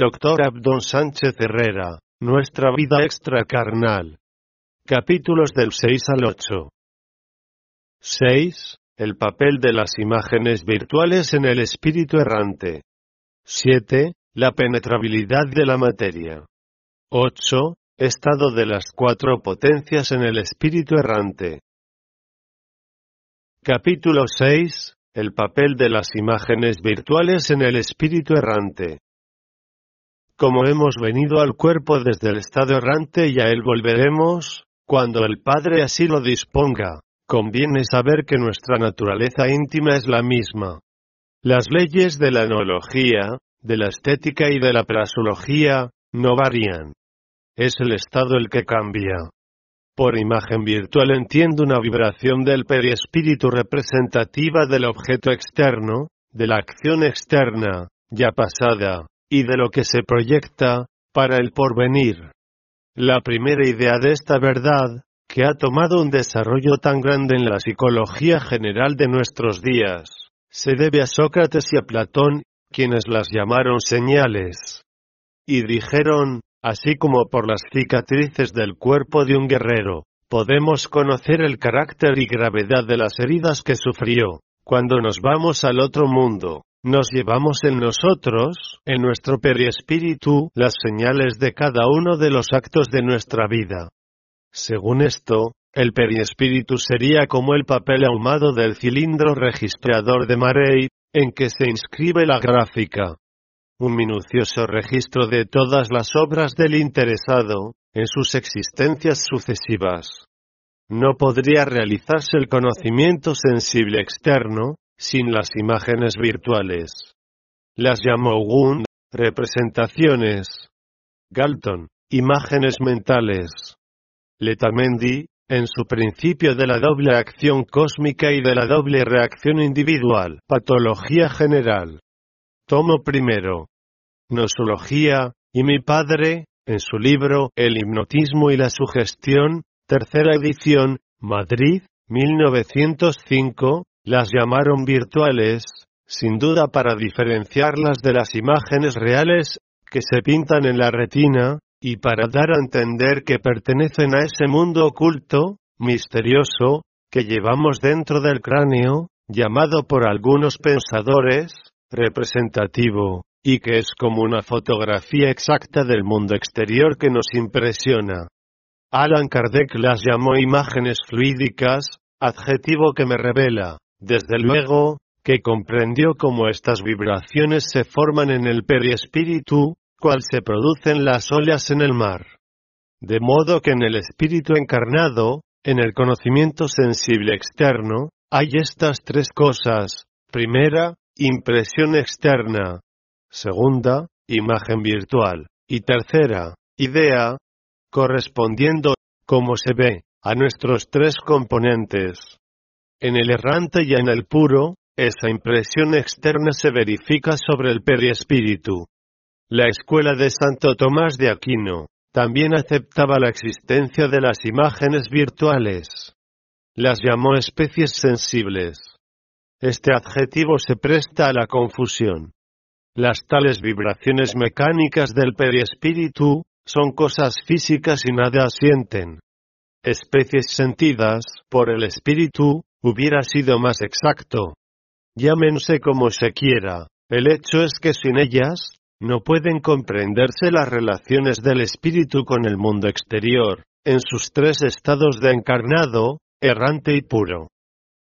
Doctor Abdon Sánchez Herrera, Nuestra vida extracarnal. Capítulos del 6 al 8. 6. El papel de las imágenes virtuales en el espíritu errante. 7. La penetrabilidad de la materia. 8. Estado de las cuatro potencias en el espíritu errante. Capítulo 6. El papel de las imágenes virtuales en el espíritu errante. Como hemos venido al cuerpo desde el estado errante y a él volveremos, cuando el Padre así lo disponga, conviene saber que nuestra naturaleza íntima es la misma. Las leyes de la enología, de la estética y de la prasología, no varían. Es el estado el que cambia. Por imagen virtual entiendo una vibración del periespíritu representativa del objeto externo, de la acción externa, ya pasada, y de lo que se proyecta, para el porvenir. La primera idea de esta verdad, que ha tomado un desarrollo tan grande en la psicología general de nuestros días, se debe a Sócrates y a Platón, quienes las llamaron señales. Y dijeron, así como por las cicatrices del cuerpo de un guerrero, podemos conocer el carácter y gravedad de las heridas que sufrió, cuando nos vamos al otro mundo. Nos llevamos en nosotros, en nuestro periespíritu, las señales de cada uno de los actos de nuestra vida. Según esto, el periespíritu sería como el papel ahumado del cilindro registrador de Marey, en que se inscribe la gráfica un minucioso registro de todas las obras del interesado, en sus existencias sucesivas. No podría realizarse el conocimiento sensible externo, sin las imágenes virtuales. Las llamó Gund, representaciones. Galton, imágenes mentales. Letamendi, en su principio de la doble acción cósmica y de la doble reacción individual, patología general. Tomo primero. Nosología, y mi padre, en su libro El hipnotismo y la sugestión, tercera edición, Madrid, 1905, las llamaron virtuales, sin duda para diferenciarlas de las imágenes reales, que se pintan en la retina, y para dar a entender que pertenecen a ese mundo oculto, misterioso, que llevamos dentro del cráneo, llamado por algunos pensadores, representativo, y que es como una fotografía exacta del mundo exterior que nos impresiona. Alan Kardec las llamó imágenes fluídicas, adjetivo que me revela, desde luego, que comprendió cómo estas vibraciones se forman en el periespíritu, cual se producen las olas en el mar. De modo que en el espíritu encarnado, en el conocimiento sensible externo, hay estas tres cosas. Primera, impresión externa. Segunda, imagen virtual. Y tercera, idea, correspondiendo, como se ve, a nuestros tres componentes. En el errante y en el puro, esa impresión externa se verifica sobre el periespíritu. La escuela de Santo Tomás de Aquino también aceptaba la existencia de las imágenes virtuales. Las llamó especies sensibles. Este adjetivo se presta a la confusión. Las tales vibraciones mecánicas del periespíritu son cosas físicas y nada sienten. Especies sentidas por el espíritu hubiera sido más exacto. Llámense como se quiera, el hecho es que sin ellas, no pueden comprenderse las relaciones del espíritu con el mundo exterior, en sus tres estados de encarnado, errante y puro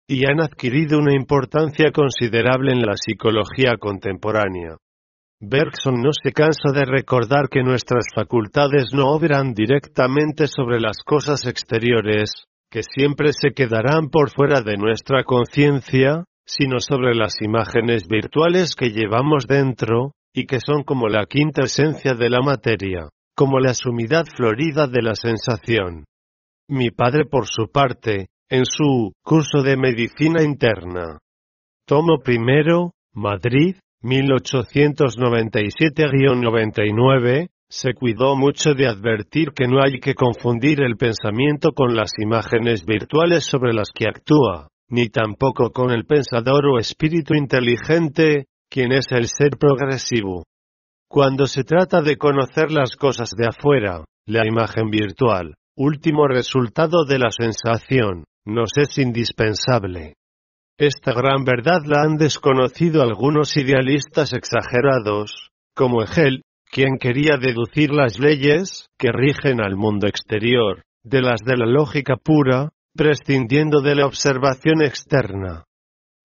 y han adquirido una importancia considerable en la psicología contemporánea. Bergson no se cansa de recordar que nuestras facultades no obran directamente sobre las cosas exteriores, que siempre se quedarán por fuera de nuestra conciencia, sino sobre las imágenes virtuales que llevamos dentro, y que son como la quinta esencia de la materia, como la sumidad florida de la sensación. Mi padre, por su parte, en su curso de medicina interna. Tomo primero, Madrid, 1897-99, se cuidó mucho de advertir que no hay que confundir el pensamiento con las imágenes virtuales sobre las que actúa, ni tampoco con el pensador o espíritu inteligente, quien es el ser progresivo. Cuando se trata de conocer las cosas de afuera, la imagen virtual, último resultado de la sensación, nos es indispensable. Esta gran verdad la han desconocido algunos idealistas exagerados, como Hegel, quien quería deducir las leyes que rigen al mundo exterior, de las de la lógica pura, prescindiendo de la observación externa.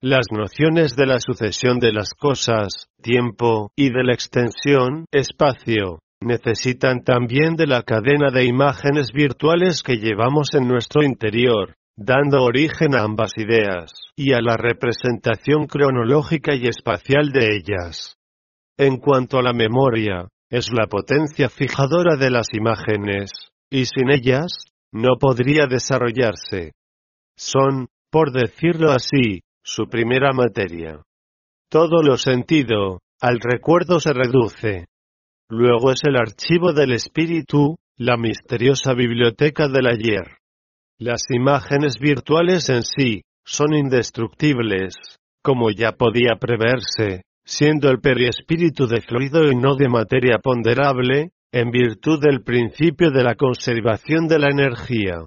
Las nociones de la sucesión de las cosas, tiempo, y de la extensión, espacio, necesitan también de la cadena de imágenes virtuales que llevamos en nuestro interior, dando origen a ambas ideas, y a la representación cronológica y espacial de ellas. En cuanto a la memoria, es la potencia fijadora de las imágenes, y sin ellas, no podría desarrollarse. Son, por decirlo así, su primera materia. Todo lo sentido, al recuerdo se reduce. Luego es el archivo del espíritu, la misteriosa biblioteca del ayer. Las imágenes virtuales en sí, son indestructibles, como ya podía preverse, siendo el periespíritu de fluido y no de materia ponderable, en virtud del principio de la conservación de la energía.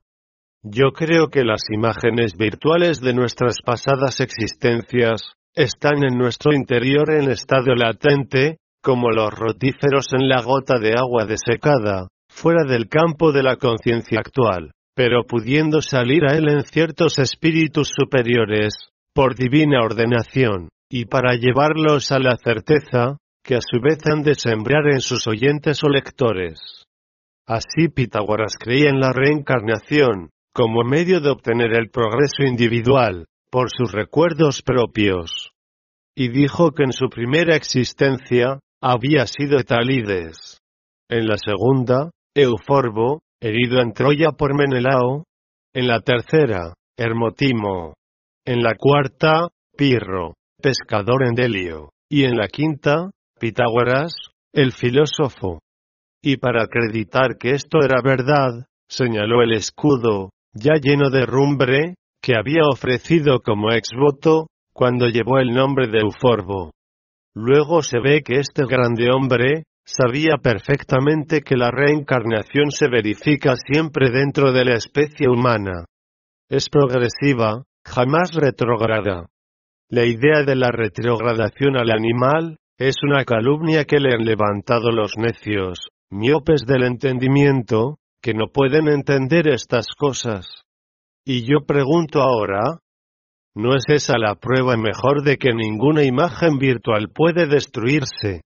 Yo creo que las imágenes virtuales de nuestras pasadas existencias, están en nuestro interior en estado latente, como los rotíferos en la gota de agua desecada, fuera del campo de la conciencia actual pero pudiendo salir a él en ciertos espíritus superiores, por divina ordenación, y para llevarlos a la certeza, que a su vez han de sembrar en sus oyentes o lectores. Así Pitágoras creía en la reencarnación, como medio de obtener el progreso individual, por sus recuerdos propios. Y dijo que en su primera existencia, había sido Talides. En la segunda, Euforbo, herido en Troya por Menelao. En la tercera, Hermotimo. En la cuarta, Pirro, pescador en Delio. Y en la quinta, Pitágoras, el filósofo. Y para acreditar que esto era verdad, señaló el escudo, ya lleno de rumbre, que había ofrecido como exvoto, cuando llevó el nombre de Euforbo. Luego se ve que este grande hombre, Sabía perfectamente que la reencarnación se verifica siempre dentro de la especie humana. Es progresiva, jamás retrograda. La idea de la retrogradación al animal, es una calumnia que le han levantado los necios, miopes del entendimiento, que no pueden entender estas cosas. Y yo pregunto ahora, ¿no es esa la prueba mejor de que ninguna imagen virtual puede destruirse?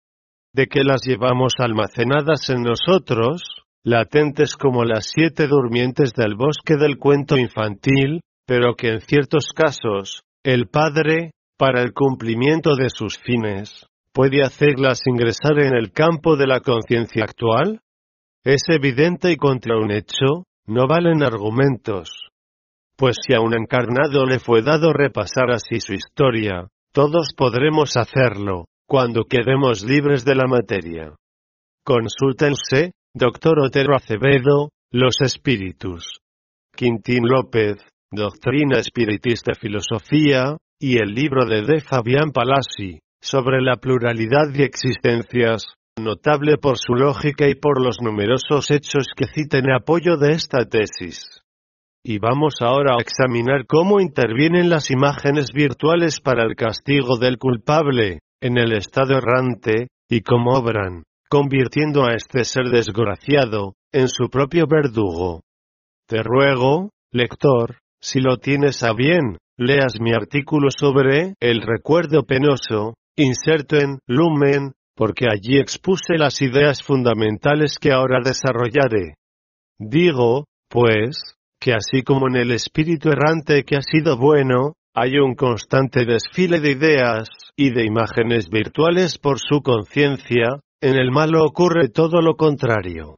de que las llevamos almacenadas en nosotros, latentes como las siete durmientes del bosque del cuento infantil, pero que en ciertos casos, el Padre, para el cumplimiento de sus fines, puede hacerlas ingresar en el campo de la conciencia actual? Es evidente y contra un hecho, no valen argumentos. Pues si a un encarnado le fue dado repasar así su historia, todos podremos hacerlo, cuando quedemos libres de la materia. Consúltense, Dr. Otero Acevedo, Los Espíritus. Quintín López, Doctrina Espiritista Filosofía, y el libro de D. Fabián Palasi, sobre la pluralidad de existencias, notable por su lógica y por los numerosos hechos que cita en apoyo de esta tesis. Y vamos ahora a examinar cómo intervienen las imágenes virtuales para el castigo del culpable, en el estado errante, y cómo obran, convirtiendo a este ser desgraciado, en su propio verdugo. Te ruego, lector, si lo tienes a bien, leas mi artículo sobre el recuerdo penoso, inserto en Lumen, porque allí expuse las ideas fundamentales que ahora desarrollaré. Digo, pues, que así como en el espíritu errante que ha sido bueno, hay un constante desfile de ideas, y de imágenes virtuales por su conciencia, en el malo ocurre todo lo contrario.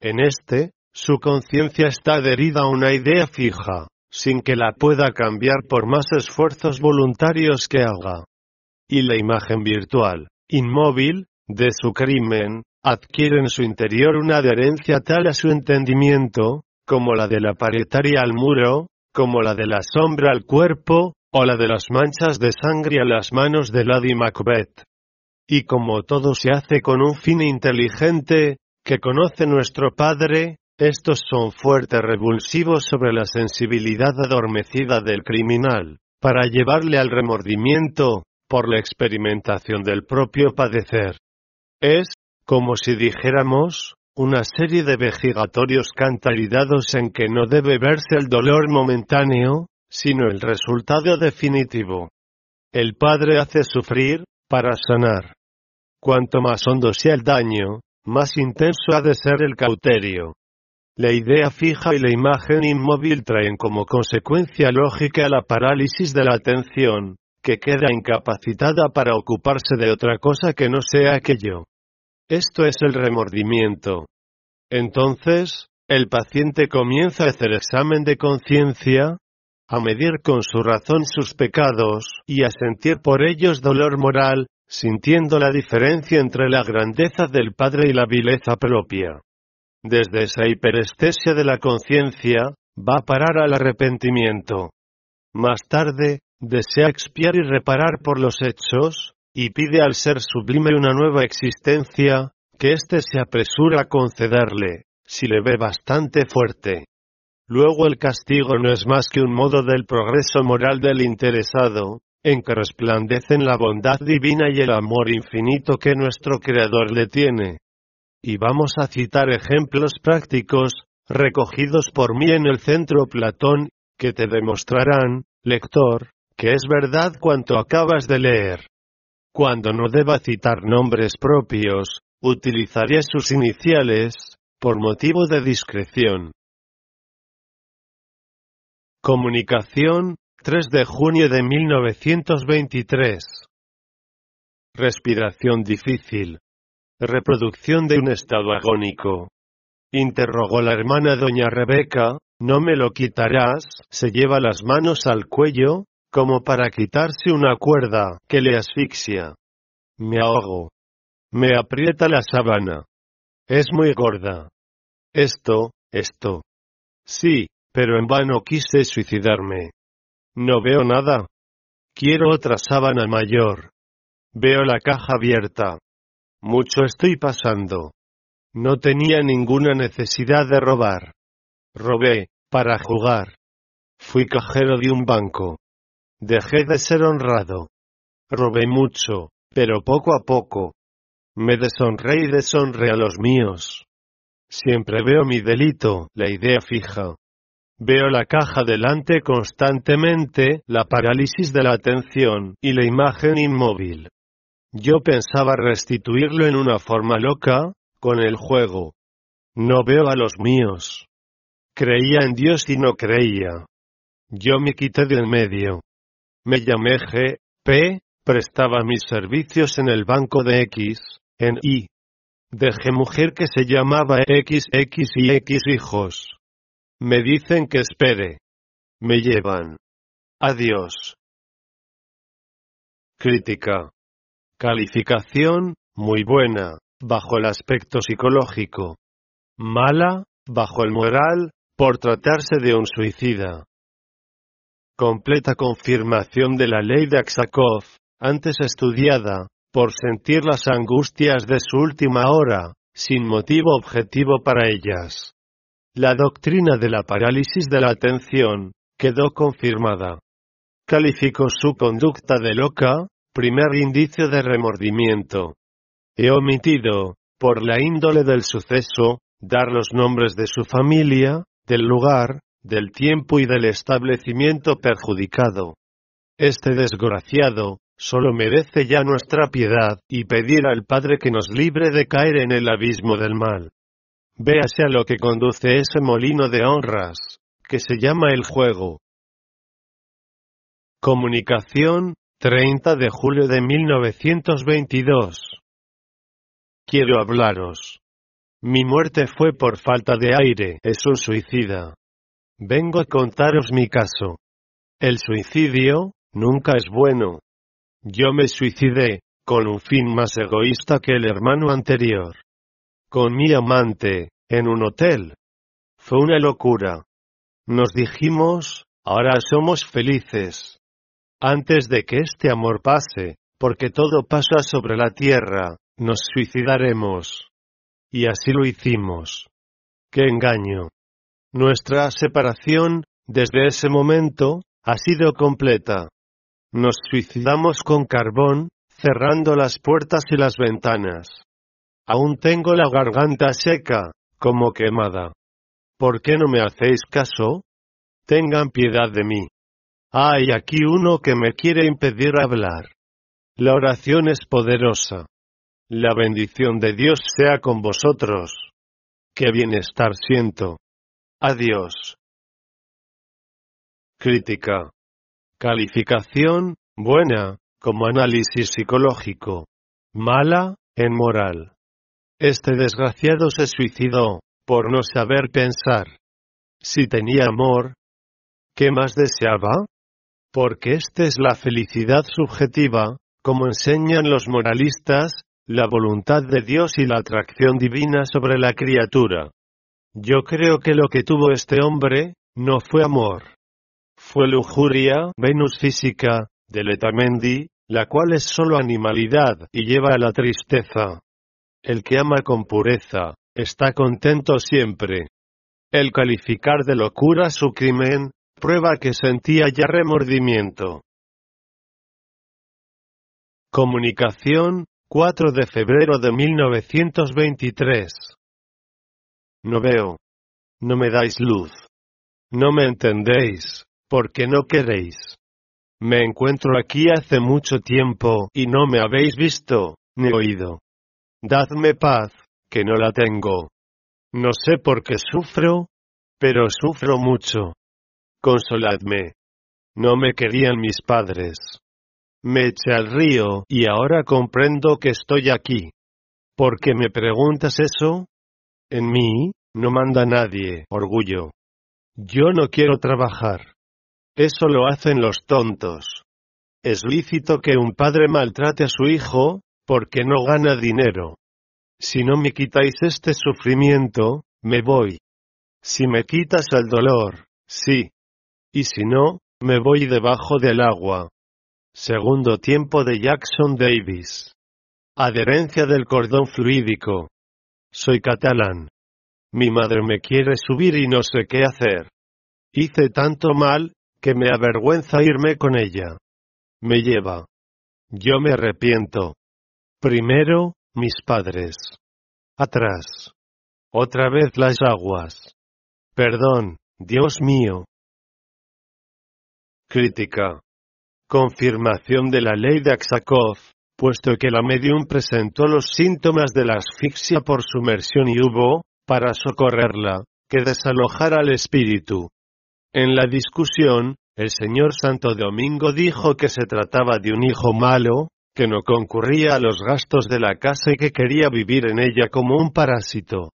En este, su conciencia está adherida a una idea fija, sin que la pueda cambiar por más esfuerzos voluntarios que haga. Y la imagen virtual, inmóvil, de su crimen, adquiere en su interior una adherencia tal a su entendimiento, como la de la paretaria al muro, como la de la sombra al cuerpo, o la de las manchas de sangre a las manos de Lady Macbeth. y como todo se hace con un fin inteligente, que conoce nuestro Padre, estos son fuertes revulsivos sobre la sensibilidad adormecida del criminal, para llevarle al remordimiento, por la experimentación del propio padecer. Es, como si dijéramos, una serie de vejigatorios cantaridados en que no debe verse el dolor momentáneo, sino el resultado definitivo. El Padre hace sufrir, para sanar. Cuanto más hondo sea el daño, más intenso ha de ser el cauterio. La idea fija y la imagen inmóvil traen como consecuencia lógica la parálisis de la atención, que queda incapacitada para ocuparse de otra cosa que no sea aquello. Esto es el remordimiento. Entonces, el paciente comienza a hacer examen de conciencia, a medir con su razón sus pecados y a sentir por ellos dolor moral, sintiendo la diferencia entre la grandeza del Padre y la vileza propia. Desde esa hiperestesia de la conciencia, va a parar al arrepentimiento. Más tarde, desea expiar y reparar por los hechos, y pide al ser sublime una nueva existencia, que éste se apresura a concederle, si le ve bastante fuerte. Luego el castigo no es más que un modo del progreso moral del interesado, en que resplandecen la bondad divina y el amor infinito que nuestro Creador le tiene. Y vamos a citar ejemplos prácticos, recogidos por mí en el centro Platón, que te demostrarán, lector, que es verdad cuanto acabas de leer. Cuando no deba citar nombres propios, utilizaré sus iniciales, por motivo de discreción. Comunicación, 3 de junio de 1923. Respiración difícil. Reproducción de un estado agónico. Interrogó la hermana doña Rebeca, ¿no me lo quitarás? Se lleva las manos al cuello, como para quitarse una cuerda que le asfixia. Me ahogo. Me aprieta la sábana. Es muy gorda. Esto, esto. Sí, pero en vano quise suicidarme. No veo nada. Quiero otra sábana mayor. Veo la caja abierta. Mucho estoy pasando. No tenía ninguna necesidad de robar. Robé, para jugar. Fui cajero de un banco. Dejé de ser honrado. Robé mucho, pero poco a poco. Me deshonré y deshonré a los míos. Siempre veo mi delito, la idea fija. Veo la caja delante constantemente, la parálisis de la atención, y la imagen inmóvil. Yo pensaba restituirlo en una forma loca, con el juego. No veo a los míos. Creía en Dios y no creía. Yo me quité del medio. Me llamé G. P. Prestaba mis servicios en el banco de X, en Y. Dejé mujer que se llamaba XX y X hijos. Me dicen que espere. Me llevan. Adiós. Crítica. Calificación, muy buena, bajo el aspecto psicológico. Mala, bajo el moral, por tratarse de un suicida. Completa confirmación de la ley de Aksakov, antes estudiada, por sentir las angustias de su última hora, sin motivo objetivo para ellas. La doctrina de la parálisis de la atención quedó confirmada. Calificó su conducta de loca, primer indicio de remordimiento. He omitido, por la índole del suceso, dar los nombres de su familia, del lugar, del tiempo y del establecimiento perjudicado. Este desgraciado, solo merece ya nuestra piedad, y pedir al Padre que nos libre de caer en el abismo del mal. Véase a lo que conduce ese molino de honras, que se llama el juego. Comunicación, 30 de julio de 1922. Quiero hablaros. Mi muerte fue por falta de aire, es un suicida. Vengo a contaros mi caso. El suicidio, nunca es bueno. Yo me suicidé, con un fin más egoísta que el hermano anterior con mi amante, en un hotel. Fue una locura. Nos dijimos, ahora somos felices. Antes de que este amor pase, porque todo pasa sobre la tierra, nos suicidaremos. Y así lo hicimos. ¡Qué engaño! Nuestra separación, desde ese momento, ha sido completa. Nos suicidamos con carbón, cerrando las puertas y las ventanas. Aún tengo la garganta seca, como quemada. ¿Por qué no me hacéis caso? Tengan piedad de mí. Hay aquí uno que me quiere impedir hablar. La oración es poderosa. La bendición de Dios sea con vosotros. Qué bienestar siento. Adiós. Crítica. Calificación, buena, como análisis psicológico. Mala, en moral. Este desgraciado se suicidó, por no saber pensar. Si tenía amor, ¿qué más deseaba? Porque esta es la felicidad subjetiva, como enseñan los moralistas, la voluntad de Dios y la atracción divina sobre la criatura. Yo creo que lo que tuvo este hombre, no fue amor. Fue lujuria, Venus física, de Letamendi, la cual es sólo animalidad y lleva a la tristeza. El que ama con pureza, está contento siempre. El calificar de locura su crimen, prueba que sentía ya remordimiento. Comunicación, 4 de febrero de 1923. No veo. No me dais luz. No me entendéis, porque no queréis. Me encuentro aquí hace mucho tiempo y no me habéis visto, ni oído. Dadme paz, que no la tengo. No sé por qué sufro, pero sufro mucho. Consoladme. No me querían mis padres. Me eché al río y ahora comprendo que estoy aquí. ¿Por qué me preguntas eso? En mí, no manda nadie, orgullo. Yo no quiero trabajar. Eso lo hacen los tontos. Es lícito que un padre maltrate a su hijo, porque no gana dinero. Si no me quitáis este sufrimiento, me voy. Si me quitas el dolor, sí. Y si no, me voy debajo del agua. Segundo tiempo de Jackson Davis. Adherencia del cordón fluídico. Soy catalán. Mi madre me quiere subir y no sé qué hacer. Hice tanto mal, que me avergüenza irme con ella. Me lleva. Yo me arrepiento. Primero, mis padres. Atrás. Otra vez las aguas. Perdón, Dios mío. Crítica. Confirmación de la ley de Aksakov, puesto que la medium presentó los síntomas de la asfixia por sumersión y hubo, para socorrerla, que desalojar al espíritu. En la discusión, el señor Santo Domingo dijo que se trataba de un hijo malo, que no concurría a los gastos de la casa y que quería vivir en ella como un parásito.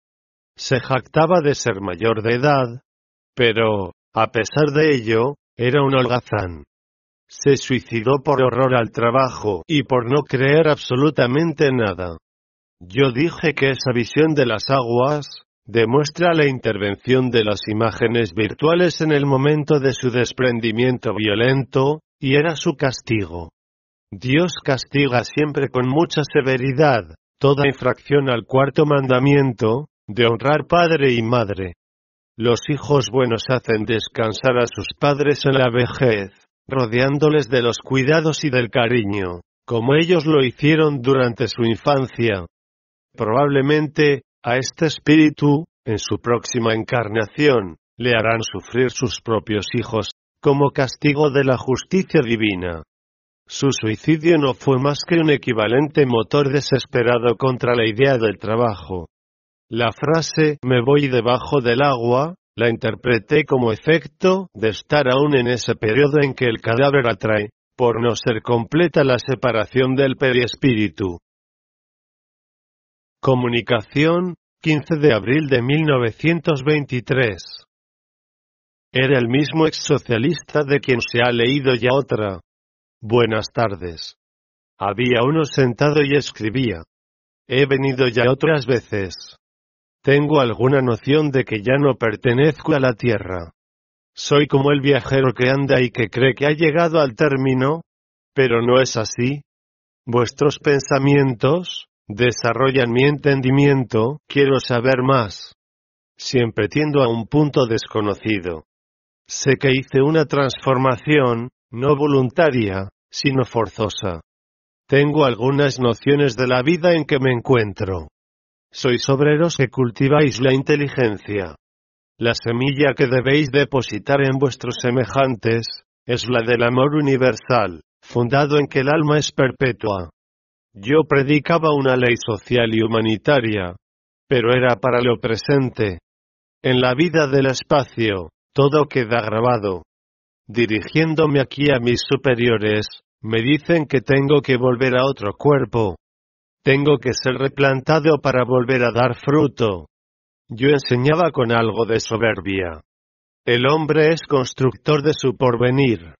Se jactaba de ser mayor de edad, pero, a pesar de ello, era un holgazán. Se suicidó por horror al trabajo y por no creer absolutamente nada. Yo dije que esa visión de las aguas, demuestra la intervención de las imágenes virtuales en el momento de su desprendimiento violento, y era su castigo. Dios castiga siempre con mucha severidad, toda infracción al cuarto mandamiento, de honrar padre y madre. Los hijos buenos hacen descansar a sus padres en la vejez, rodeándoles de los cuidados y del cariño, como ellos lo hicieron durante su infancia. Probablemente, a este espíritu, en su próxima encarnación, le harán sufrir sus propios hijos, como castigo de la justicia divina. Su suicidio no fue más que un equivalente motor desesperado contra la idea del trabajo. La frase me voy debajo del agua, la interpreté como efecto de estar aún en ese periodo en que el cadáver atrae, por no ser completa la separación del perispíritu. Comunicación, 15 de abril de 1923. Era el mismo ex socialista de quien se ha leído ya otra, Buenas tardes. Había uno sentado y escribía. He venido ya otras veces. Tengo alguna noción de que ya no pertenezco a la tierra. Soy como el viajero que anda y que cree que ha llegado al término, pero no es así. Vuestros pensamientos, desarrollan mi entendimiento, quiero saber más. Siempre tiendo a un punto desconocido. Sé que hice una transformación, no voluntaria, sino forzosa. Tengo algunas nociones de la vida en que me encuentro. Sois obreros que cultiváis la inteligencia. La semilla que debéis depositar en vuestros semejantes, es la del amor universal, fundado en que el alma es perpetua. Yo predicaba una ley social y humanitaria, pero era para lo presente. En la vida del espacio, todo queda grabado. Dirigiéndome aquí a mis superiores, me dicen que tengo que volver a otro cuerpo. Tengo que ser replantado para volver a dar fruto. Yo enseñaba con algo de soberbia. El hombre es constructor de su porvenir.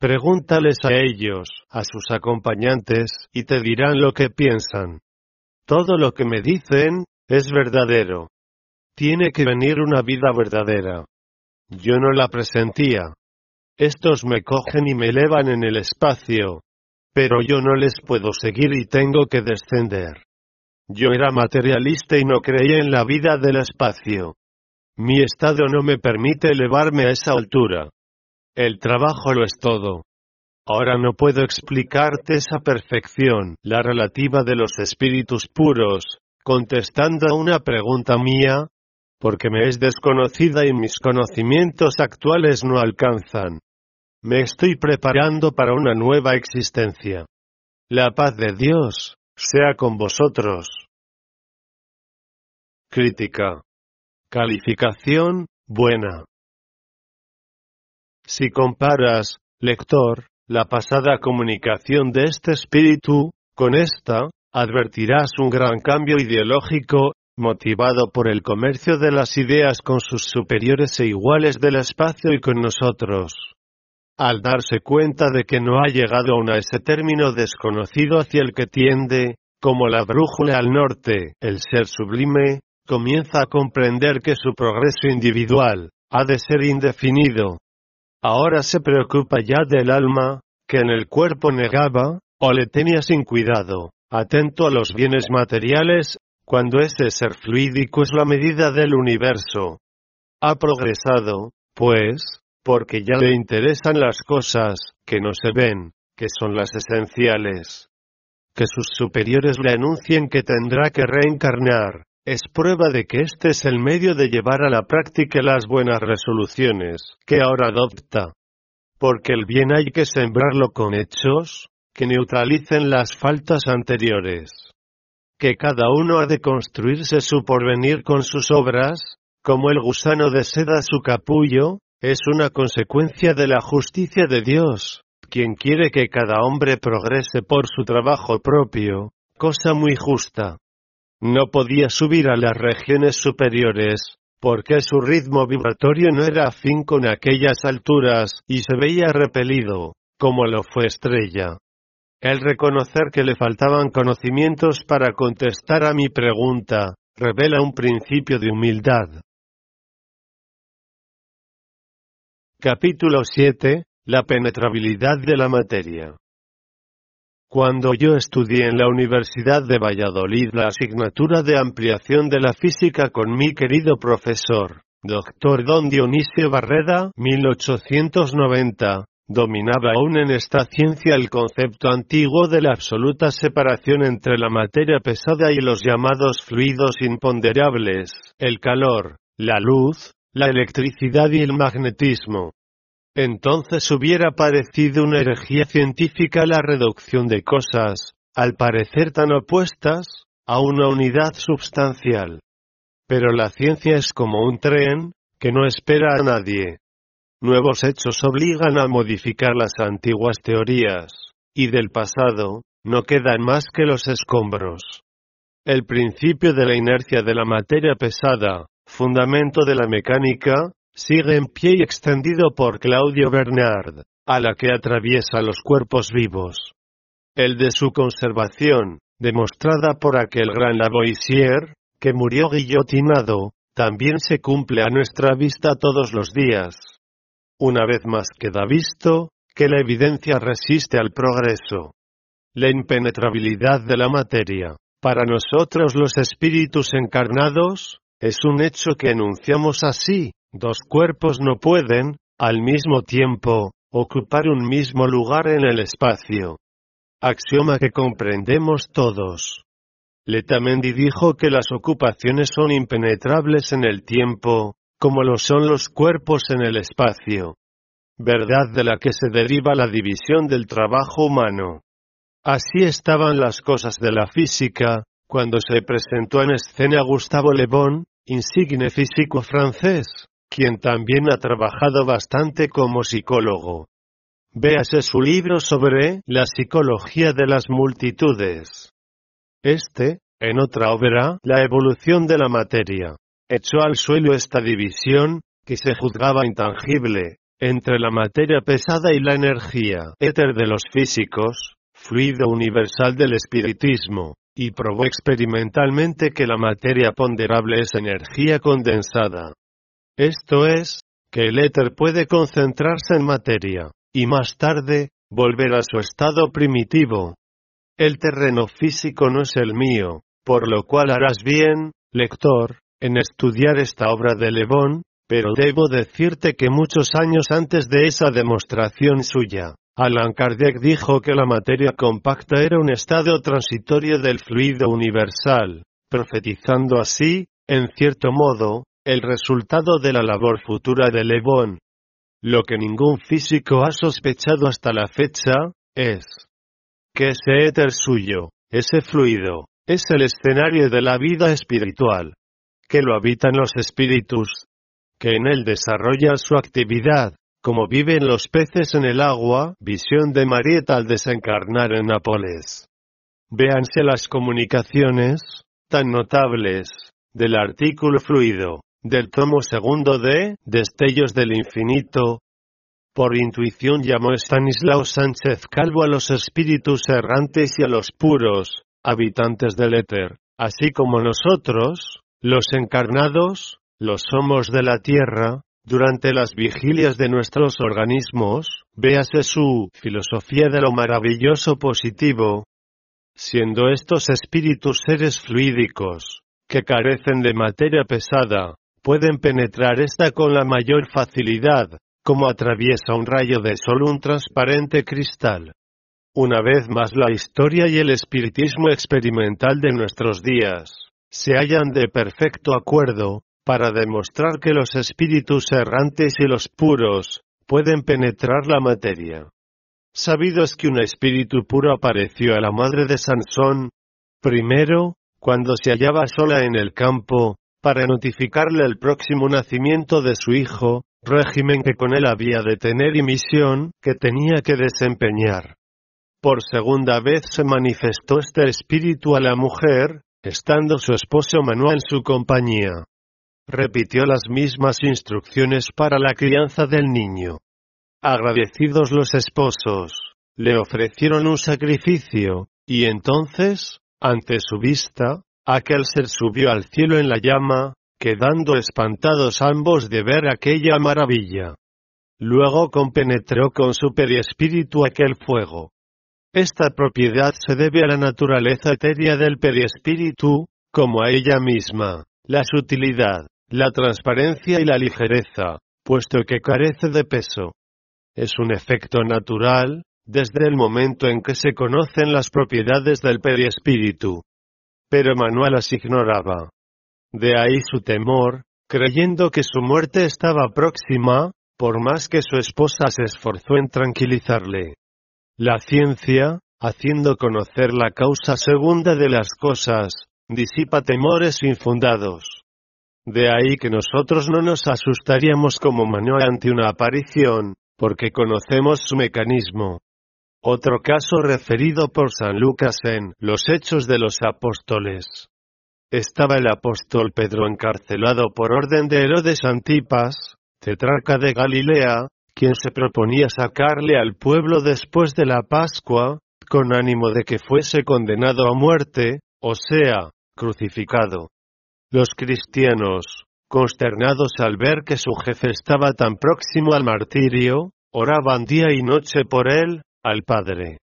Pregúntales a ellos, a sus acompañantes, y te dirán lo que piensan. Todo lo que me dicen, es verdadero. Tiene que venir una vida verdadera. Yo no la presentía. Estos me cogen y me elevan en el espacio. Pero yo no les puedo seguir y tengo que descender. Yo era materialista y no creía en la vida del espacio. Mi estado no me permite elevarme a esa altura. El trabajo lo es todo. Ahora no puedo explicarte esa perfección, la relativa de los espíritus puros, contestando a una pregunta mía, porque me es desconocida y mis conocimientos actuales no alcanzan. Me estoy preparando para una nueva existencia. La paz de Dios sea con vosotros. Crítica. Calificación, buena. Si comparas, lector, la pasada comunicación de este espíritu, con esta, advertirás un gran cambio ideológico, motivado por el comercio de las ideas con sus superiores e iguales del espacio y con nosotros. Al darse cuenta de que no ha llegado aún a ese término desconocido hacia el que tiende, como la brújula al norte, el ser sublime, comienza a comprender que su progreso individual, ha de ser indefinido. Ahora se preocupa ya del alma, que en el cuerpo negaba, o le tenía sin cuidado, atento a los bienes materiales, cuando ese ser fluídico es la medida del universo. Ha progresado, pues, porque ya le interesan las cosas, que no se ven, que son las esenciales. Que sus superiores le anuncien que tendrá que reencarnar, es prueba de que este es el medio de llevar a la práctica las buenas resoluciones que ahora adopta. Porque el bien hay que sembrarlo con hechos, que neutralicen las faltas anteriores que cada uno ha de construirse su porvenir con sus obras, como el gusano de seda su capullo, es una consecuencia de la justicia de Dios, quien quiere que cada hombre progrese por su trabajo propio, cosa muy justa. No podía subir a las regiones superiores, porque su ritmo vibratorio no era afín con aquellas alturas, y se veía repelido, como lo fue estrella. El reconocer que le faltaban conocimientos para contestar a mi pregunta, revela un principio de humildad. Capítulo 7. La penetrabilidad de la materia. Cuando yo estudié en la Universidad de Valladolid la asignatura de ampliación de la física con mi querido profesor, Dr. Don Dionisio Barreda, 1890, dominaba aún en esta ciencia el concepto antiguo de la absoluta separación entre la materia pesada y los llamados fluidos imponderables, el calor, la luz, la electricidad y el magnetismo. Entonces hubiera parecido una herejía científica la reducción de cosas, al parecer tan opuestas, a una unidad substancial. Pero la ciencia es como un tren, que no espera a nadie. Nuevos hechos obligan a modificar las antiguas teorías, y del pasado, no quedan más que los escombros. El principio de la inercia de la materia pesada, fundamento de la mecánica, sigue en pie y extendido por Claudio Bernard, a la que atraviesa los cuerpos vivos. El de su conservación, demostrada por aquel gran Lavoisier, que murió guillotinado, también se cumple a nuestra vista todos los días. Una vez más queda visto, que la evidencia resiste al progreso. la impenetrabilidad de la materia. Para nosotros los espíritus encarnados, es un hecho que enunciamos así, dos cuerpos no pueden, al mismo tiempo, ocupar un mismo lugar en el espacio. Axioma que comprendemos todos. Letamendi dijo que las ocupaciones son impenetrables en el tiempo, como lo son los cuerpos en el espacio. Verdad de la que se deriva la división del trabajo humano. Así estaban las cosas de la física, cuando se presentó en escena Gustavo Le Bon, insigne físico francés, quien también ha trabajado bastante como psicólogo. Véase su libro sobre la psicología de las multitudes. Este, en otra obra, La evolución de la materia, echó al suelo esta división, que se juzgaba intangible, entre la materia pesada y la energía éter de los físicos, fluido universal del espiritismo, y probó experimentalmente que la materia ponderable es energía condensada. Esto es, que el éter puede concentrarse en materia, y más tarde, volver a su estado primitivo. El terreno físico no es el mío, por lo cual harás bien, lector, en estudiar esta obra de Lebón, pero debo decirte que muchos años antes de esa demostración suya, Alan Kardec dijo que la materia compacta era un estado transitorio del fluido universal, profetizando así, en cierto modo, el resultado de la labor futura de Le Bon. Lo que ningún físico ha sospechado hasta la fecha, es que ese éter suyo, ese fluido, es el escenario de la vida espiritual, que lo habitan los espíritus, que en él desarrolla su actividad, como viven los peces en el agua, visión de Marieta al desencarnar en Nápoles. Véanse las comunicaciones, tan notables, del artículo fluido, del tomo segundo de Destellos del Infinito. Por intuición llamó Stanislao Sánchez Calvo a los espíritus errantes y a los puros, habitantes del éter, así como nosotros, los encarnados, los somos de la tierra, durante las vigilias de nuestros organismos, véase su filosofía de lo maravilloso positivo, siendo estos espíritus seres fluídicos, que carecen de materia pesada, pueden penetrar esta con la mayor facilidad, como atraviesa un rayo de sol un transparente cristal. Una vez más la historia y el espiritismo experimental de nuestros días, se hallan de perfecto acuerdo, para demostrar que los espíritus errantes y los puros pueden penetrar la materia. Sabido es que un espíritu puro apareció a la madre de Sansón, primero, cuando se hallaba sola en el campo, para notificarle el próximo nacimiento de su hijo, régimen que con él había de tener y misión que tenía que desempeñar. Por segunda vez se manifestó este espíritu a la mujer, estando su esposo Manuel en su compañía repitió las mismas instrucciones para la crianza del niño. Agradecidos los esposos, le ofrecieron un sacrificio, y entonces, ante su vista, aquel ser subió al cielo en la llama, quedando espantados ambos de ver aquella maravilla. Luego compenetró con su periespíritu aquel fuego. Esta propiedad se debe a la naturaleza etérea del periespíritu, como a ella misma, la sutilidad, la transparencia y la ligereza, puesto que carece de peso. Es un efecto natural, desde el momento en que se conocen las propiedades del periespíritu. Pero Manuel las ignoraba. De ahí su temor, creyendo que su muerte estaba próxima, por más que su esposa se esforzó en tranquilizarle. La ciencia, haciendo conocer la causa segunda de las cosas, disipa temores infundados. De ahí que nosotros no nos asustaríamos como Manuel ante una aparición, porque conocemos su mecanismo. Otro caso referido por San Lucas en Los Hechos de los Apóstoles. Estaba el apóstol Pedro encarcelado por orden de Herodes Antipas, tetrarca de Galilea, quien se proponía sacarle al pueblo después de la Pascua, con ánimo de que fuese condenado a muerte, o sea, crucificado. Los cristianos, consternados al ver que su jefe estaba tan próximo al martirio, oraban día y noche por él, al Padre.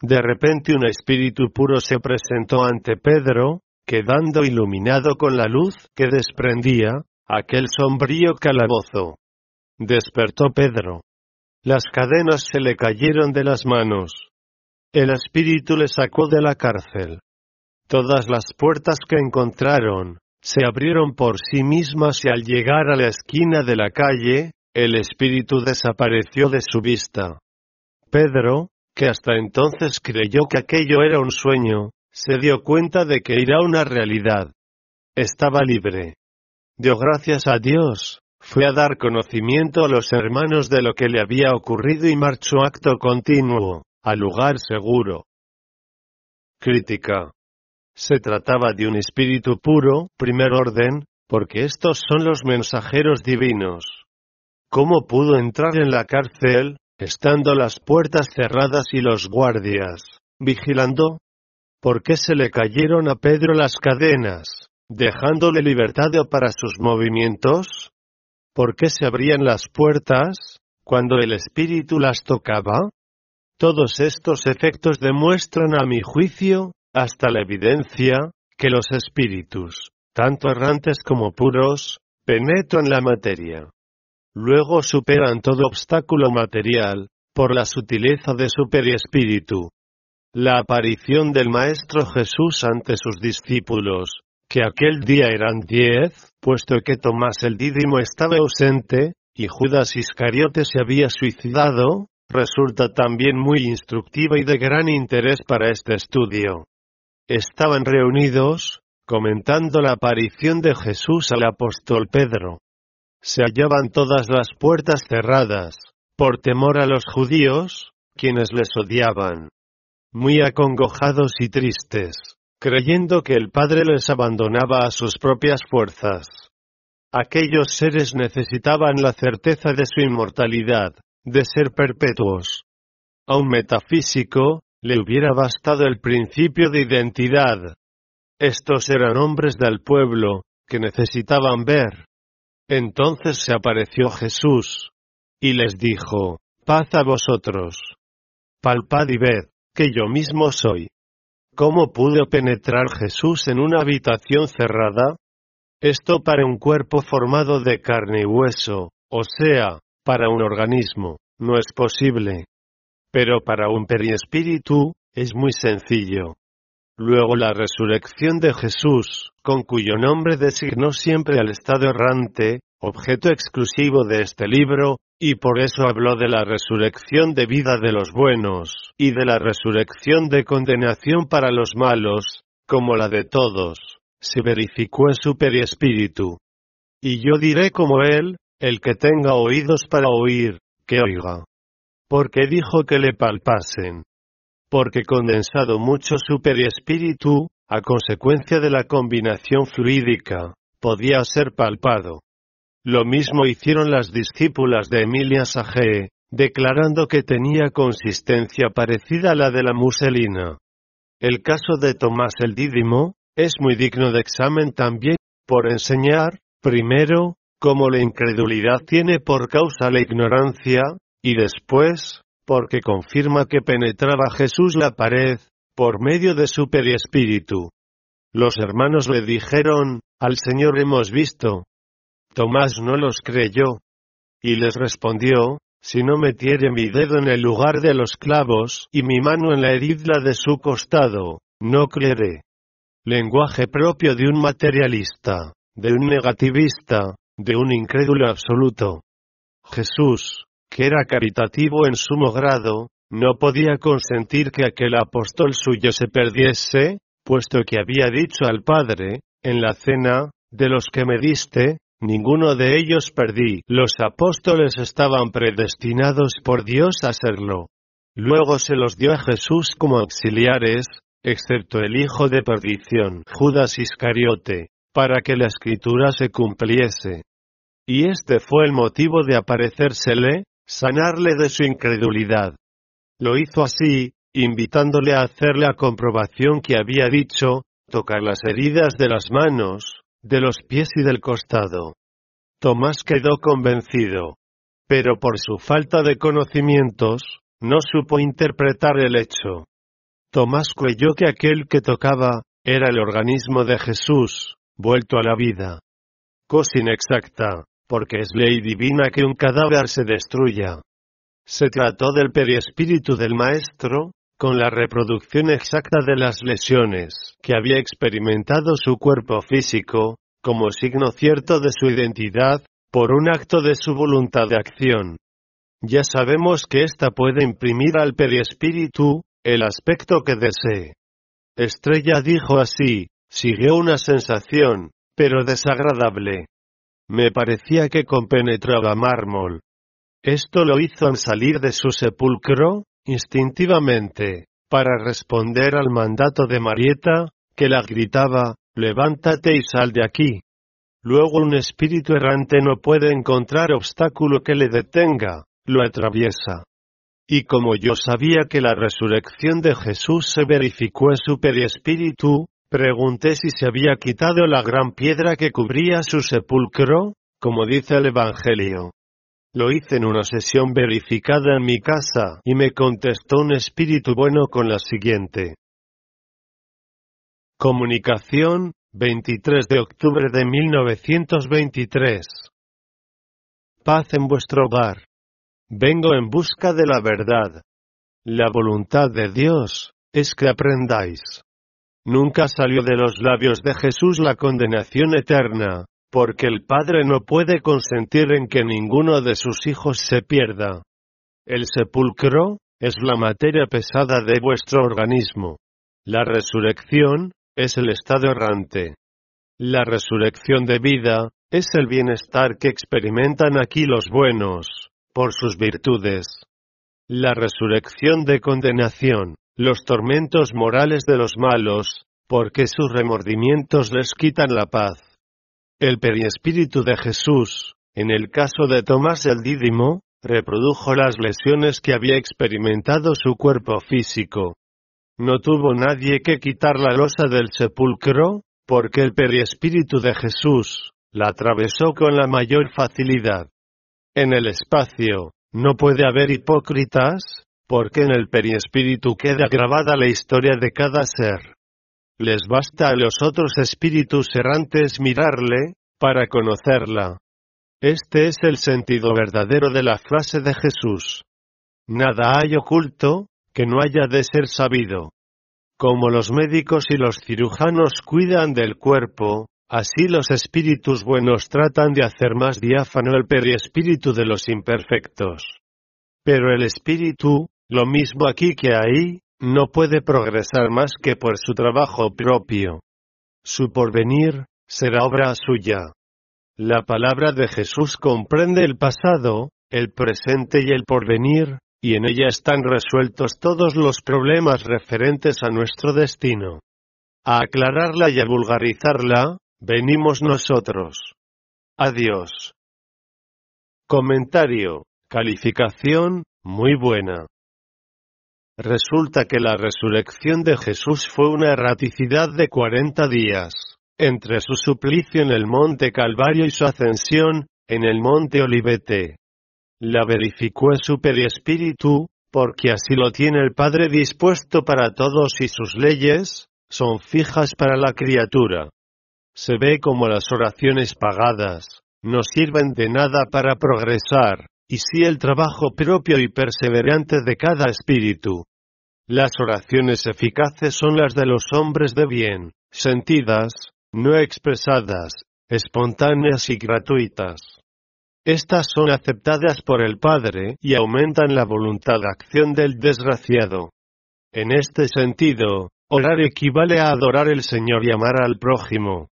De repente un espíritu puro se presentó ante Pedro, quedando iluminado con la luz que desprendía aquel sombrío calabozo. Despertó Pedro. Las cadenas se le cayeron de las manos. El espíritu le sacó de la cárcel. Todas las puertas que encontraron, se abrieron por sí mismas y al llegar a la esquina de la calle, el espíritu desapareció de su vista. Pedro, que hasta entonces creyó que aquello era un sueño, se dio cuenta de que era una realidad. Estaba libre. Dio gracias a Dios, fue a dar conocimiento a los hermanos de lo que le había ocurrido y marchó acto continuo, al lugar seguro. Crítica. Se trataba de un espíritu puro, primer orden, porque estos son los mensajeros divinos. ¿Cómo pudo entrar en la cárcel, estando las puertas cerradas y los guardias, vigilando? ¿Por qué se le cayeron a Pedro las cadenas, dejándole libertad para sus movimientos? ¿Por qué se abrían las puertas, cuando el espíritu las tocaba? Todos estos efectos demuestran a mi juicio, hasta la evidencia, que los espíritus, tanto errantes como puros, penetran la materia. Luego superan todo obstáculo material, por la sutileza de su periespíritu. La aparición del Maestro Jesús ante sus discípulos, que aquel día eran diez, puesto que Tomás el Dídimo estaba ausente, y Judas Iscariote se había suicidado, resulta también muy instructiva y de gran interés para este estudio estaban reunidos, comentando la aparición de Jesús al apóstol Pedro. Se hallaban todas las puertas cerradas, por temor a los judíos, quienes les odiaban. Muy acongojados y tristes, creyendo que el Padre les abandonaba a sus propias fuerzas. Aquellos seres necesitaban la certeza de su inmortalidad, de ser perpetuos. A un metafísico, le hubiera bastado el principio de identidad. Estos eran hombres del pueblo, que necesitaban ver. Entonces se apareció Jesús, y les dijo, paz a vosotros. Palpad y ved, que yo mismo soy. ¿Cómo pudo penetrar Jesús en una habitación cerrada? Esto para un cuerpo formado de carne y hueso, o sea, para un organismo, no es posible. Pero para un periespíritu, es muy sencillo. Luego la resurrección de Jesús, con cuyo nombre designó siempre al estado errante, objeto exclusivo de este libro, y por eso habló de la resurrección de vida de los buenos, y de la resurrección de condenación para los malos, como la de todos, se verificó en su periespíritu. Y yo diré como él, el que tenga oídos para oír, que oiga porque dijo que le palpasen. Porque condensado mucho su periespíritu, a consecuencia de la combinación fluídica, podía ser palpado. Lo mismo hicieron las discípulas de Emilia Sage, declarando que tenía consistencia parecida a la de la muselina. El caso de Tomás el Dídimo, es muy digno de examen también, por enseñar, primero, cómo la incredulidad tiene por causa la ignorancia, y después, porque confirma que penetraba Jesús la pared, por medio de su periespíritu. Los hermanos le dijeron, al Señor hemos visto. Tomás no los creyó. Y les respondió, si no metiere mi dedo en el lugar de los clavos y mi mano en la herida de su costado, no creeré. Lenguaje propio de un materialista, de un negativista, de un incrédulo absoluto. Jesús, que era caritativo en sumo grado, no podía consentir que aquel apóstol suyo se perdiese, puesto que había dicho al Padre, en la cena, de los que me diste, ninguno de ellos perdí. Los apóstoles estaban predestinados por Dios a serlo. Luego se los dio a Jesús como auxiliares, excepto el hijo de perdición, Judas Iscariote, para que la escritura se cumpliese. Y este fue el motivo de aparecérsele, sanarle de su incredulidad. Lo hizo así, invitándole a hacer la comprobación que había dicho, tocar las heridas de las manos, de los pies y del costado. Tomás quedó convencido. Pero por su falta de conocimientos, no supo interpretar el hecho. Tomás creyó que aquel que tocaba, era el organismo de Jesús, vuelto a la vida. Cosa inexacta, porque es ley divina que un cadáver se destruya. Se trató del periespíritu del Maestro, con la reproducción exacta de las lesiones que había experimentado su cuerpo físico, como signo cierto de su identidad, por un acto de su voluntad de acción. Ya sabemos que ésta puede imprimir al periespíritu, el aspecto que desee. Estrella dijo así, siguió una sensación, pero desagradable. Me parecía que compenetraba mármol. Esto lo hizo al salir de su sepulcro, instintivamente, para responder al mandato de Marieta, que la gritaba, levántate y sal de aquí. Luego un espíritu errante no puede encontrar obstáculo que le detenga, lo atraviesa. Y como yo sabía que la resurrección de Jesús se verificó en su periespíritu, pregunté si se había quitado la gran piedra que cubría su sepulcro, como dice el Evangelio. Lo hice en una sesión verificada en mi casa y me contestó un espíritu bueno con la siguiente. Comunicación, 23 de octubre de 1923. Paz en vuestro hogar. Vengo en busca de la verdad. La voluntad de Dios es que aprendáis. Nunca salió de los labios de Jesús la condenación eterna, porque el Padre no puede consentir en que ninguno de sus hijos se pierda. El sepulcro es la materia pesada de vuestro organismo. La resurrección es el estado errante. La resurrección de vida es el bienestar que experimentan aquí los buenos, por sus virtudes. La resurrección de condenación, los tormentos morales de los malos, porque sus remordimientos les quitan la paz. El periespíritu de Jesús, en el caso de Tomás el Dídimo, reprodujo las lesiones que había experimentado su cuerpo físico. No tuvo nadie que quitar la losa del sepulcro, porque el periespíritu de Jesús la atravesó con la mayor facilidad. En el espacio, no puede haber hipócritas, porque en el periespíritu queda grabada la historia de cada ser. Les basta a los otros espíritus errantes mirarle, para conocerla. Este es el sentido verdadero de la frase de Jesús. Nada hay oculto, que no haya de ser sabido. Como los médicos y los cirujanos cuidan del cuerpo, así los espíritus buenos tratan de hacer más diáfano el periespíritu de los imperfectos. Pero el espíritu, lo mismo aquí que ahí, no puede progresar más que por su trabajo propio. Su porvenir, será obra suya. La palabra de Jesús comprende el pasado, el presente y el porvenir, y en ella están resueltos todos los problemas referentes a nuestro destino. A aclararla y a vulgarizarla, venimos nosotros. Adiós. Comentario. Calificación, muy buena. Resulta que la resurrección de Jesús fue una erraticidad de cuarenta días, entre su suplicio en el monte Calvario y su ascensión, en el monte Olivete. La verificó en su periespíritu, porque así lo tiene el Padre dispuesto para todos y sus leyes, son fijas para la criatura. Se ve como las oraciones pagadas, no sirven de nada para progresar, y sí el trabajo propio y perseverante de cada espíritu. Las oraciones eficaces son las de los hombres de bien, sentidas, no expresadas, espontáneas y gratuitas. Estas son aceptadas por el Padre y aumentan la voluntad de acción del desgraciado. En este sentido, orar equivale a adorar al Señor y amar al prójimo.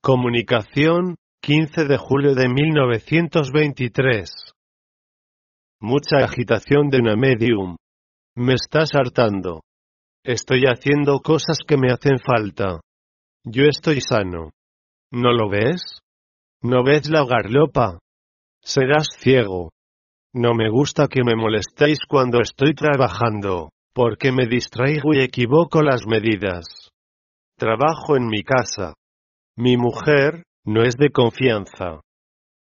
Comunicación, 15 de julio de 1923. Mucha agitación de una medium. Me estás hartando. Estoy haciendo cosas que me hacen falta. Yo estoy sano. ¿No lo ves? ¿No ves la garlopa? Serás ciego. No me gusta que me molestéis cuando estoy trabajando, porque me distraigo y equivoco las medidas. Trabajo en mi casa. Mi mujer, no es de confianza.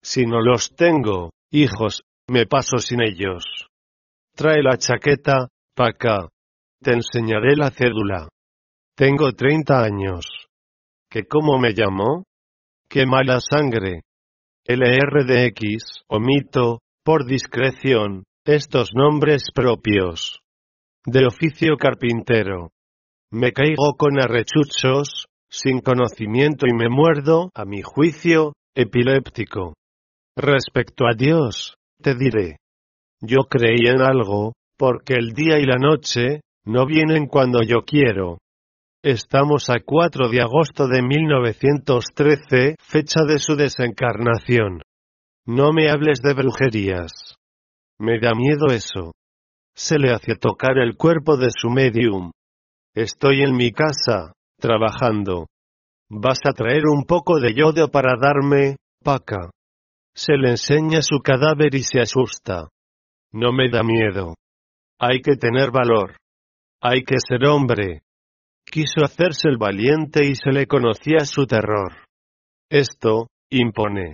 Si no los tengo, hijos, me paso sin ellos. Trae la chaqueta, pa' acá. Te enseñaré la cédula. Tengo 30 años. ¿Que cómo me llamó? ¡Qué mala sangre! LRDX, omito, por discreción, estos nombres propios. De oficio carpintero. Me caigo con arrechuchos, sin conocimiento y me muerdo, a mi juicio, epiléptico. Respecto a Dios, te diré. Yo creí en algo, porque el día y la noche, no vienen cuando yo quiero. Estamos a 4 de agosto de 1913, fecha de su desencarnación. No me hables de brujerías. Me da miedo eso. Se le hace tocar el cuerpo de su medium. Estoy en mi casa, trabajando. Vas a traer un poco de yodo para darme, paca. Se le enseña su cadáver y se asusta. No me da miedo. Hay que tener valor. Hay que ser hombre. Quiso hacerse el valiente y se le conocía su terror. Esto, impone.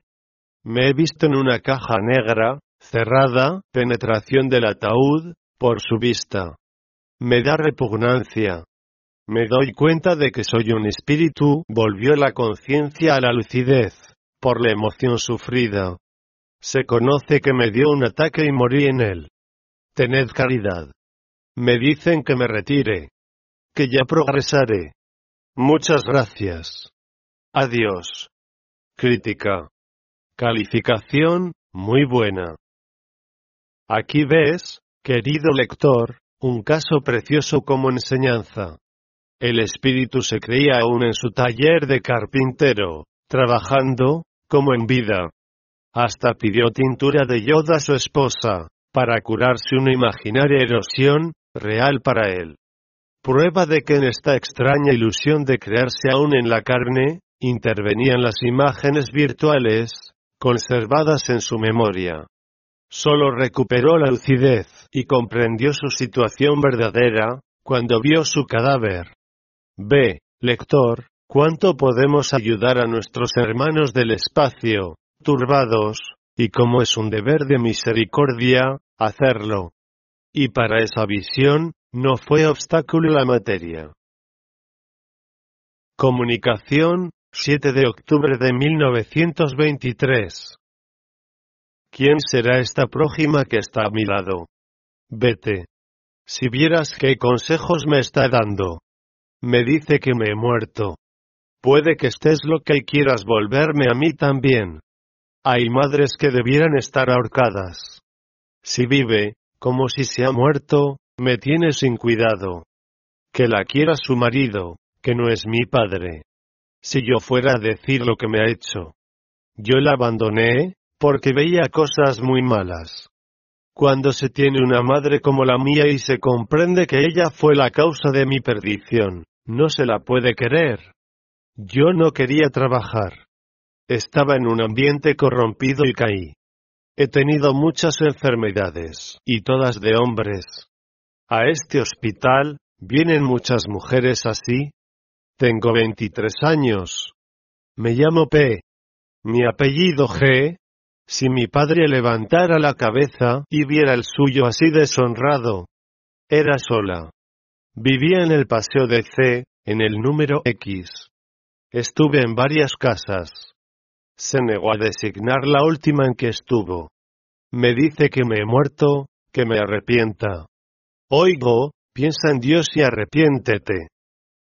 Me he visto en una caja negra, cerrada, penetración del ataúd, por su vista. Me da repugnancia. Me doy cuenta de que soy un espíritu, volvió la conciencia a la lucidez, por la emoción sufrida. Se conoce que me dio un ataque y morí en él. Tened caridad. Me dicen que me retire que ya progresaré. Muchas gracias. Adiós. Crítica. Calificación, muy buena. Aquí ves, querido lector, un caso precioso como enseñanza. El espíritu se creía aún en su taller de carpintero, trabajando, como en vida. Hasta pidió tintura de yoda a su esposa, para curarse una imaginaria erosión, real para él. Prueba de que en esta extraña ilusión de crearse aún en la carne, intervenían las imágenes virtuales, conservadas en su memoria. Solo recuperó la lucidez, y comprendió su situación verdadera, cuando vio su cadáver. Ve, lector, cuánto podemos ayudar a nuestros hermanos del espacio, turbados, y como es un deber de misericordia, hacerlo. Y para esa visión, no fue obstáculo la materia. Comunicación, 7 de octubre de 1923. ¿Quién será esta prójima que está a mi lado? Vete. Si vieras qué consejos me está dando. Me dice que me he muerto. Puede que estés lo que quieras volverme a mí también. Hay madres que debieran estar ahorcadas. Si vive, como si se ha muerto, me tiene sin cuidado. Que la quiera su marido, que no es mi padre. Si yo fuera a decir lo que me ha hecho. Yo la abandoné, porque veía cosas muy malas. Cuando se tiene una madre como la mía y se comprende que ella fue la causa de mi perdición, no se la puede querer. Yo no quería trabajar. Estaba en un ambiente corrompido y caí. He tenido muchas enfermedades, y todas de hombres. A este hospital, ¿vienen muchas mujeres así? Tengo 23 años. Me llamo P. Mi apellido G. Si mi padre levantara la cabeza y viera el suyo así deshonrado. Era sola. Vivía en el paseo de C, en el número X. Estuve en varias casas. Se negó a designar la última en que estuvo. Me dice que me he muerto, que me arrepienta. Oigo, piensa en Dios y arrepiéntete.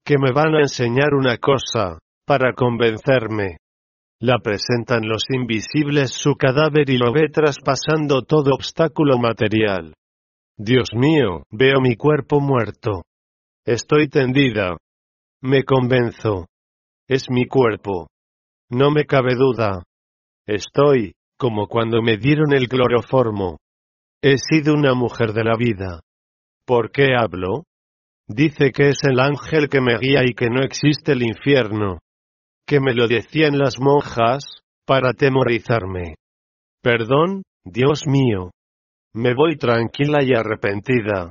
Que me van a enseñar una cosa, para convencerme. La presentan los invisibles su cadáver y lo ve traspasando todo obstáculo material. Dios mío, veo mi cuerpo muerto. Estoy tendida. Me convenzo. Es mi cuerpo. No me cabe duda. Estoy, como cuando me dieron el cloroformo. He sido una mujer de la vida. ¿Por qué hablo? Dice que es el ángel que me guía y que no existe el infierno. Que me lo decían las monjas, para temorizarme. Perdón, Dios mío. Me voy tranquila y arrepentida.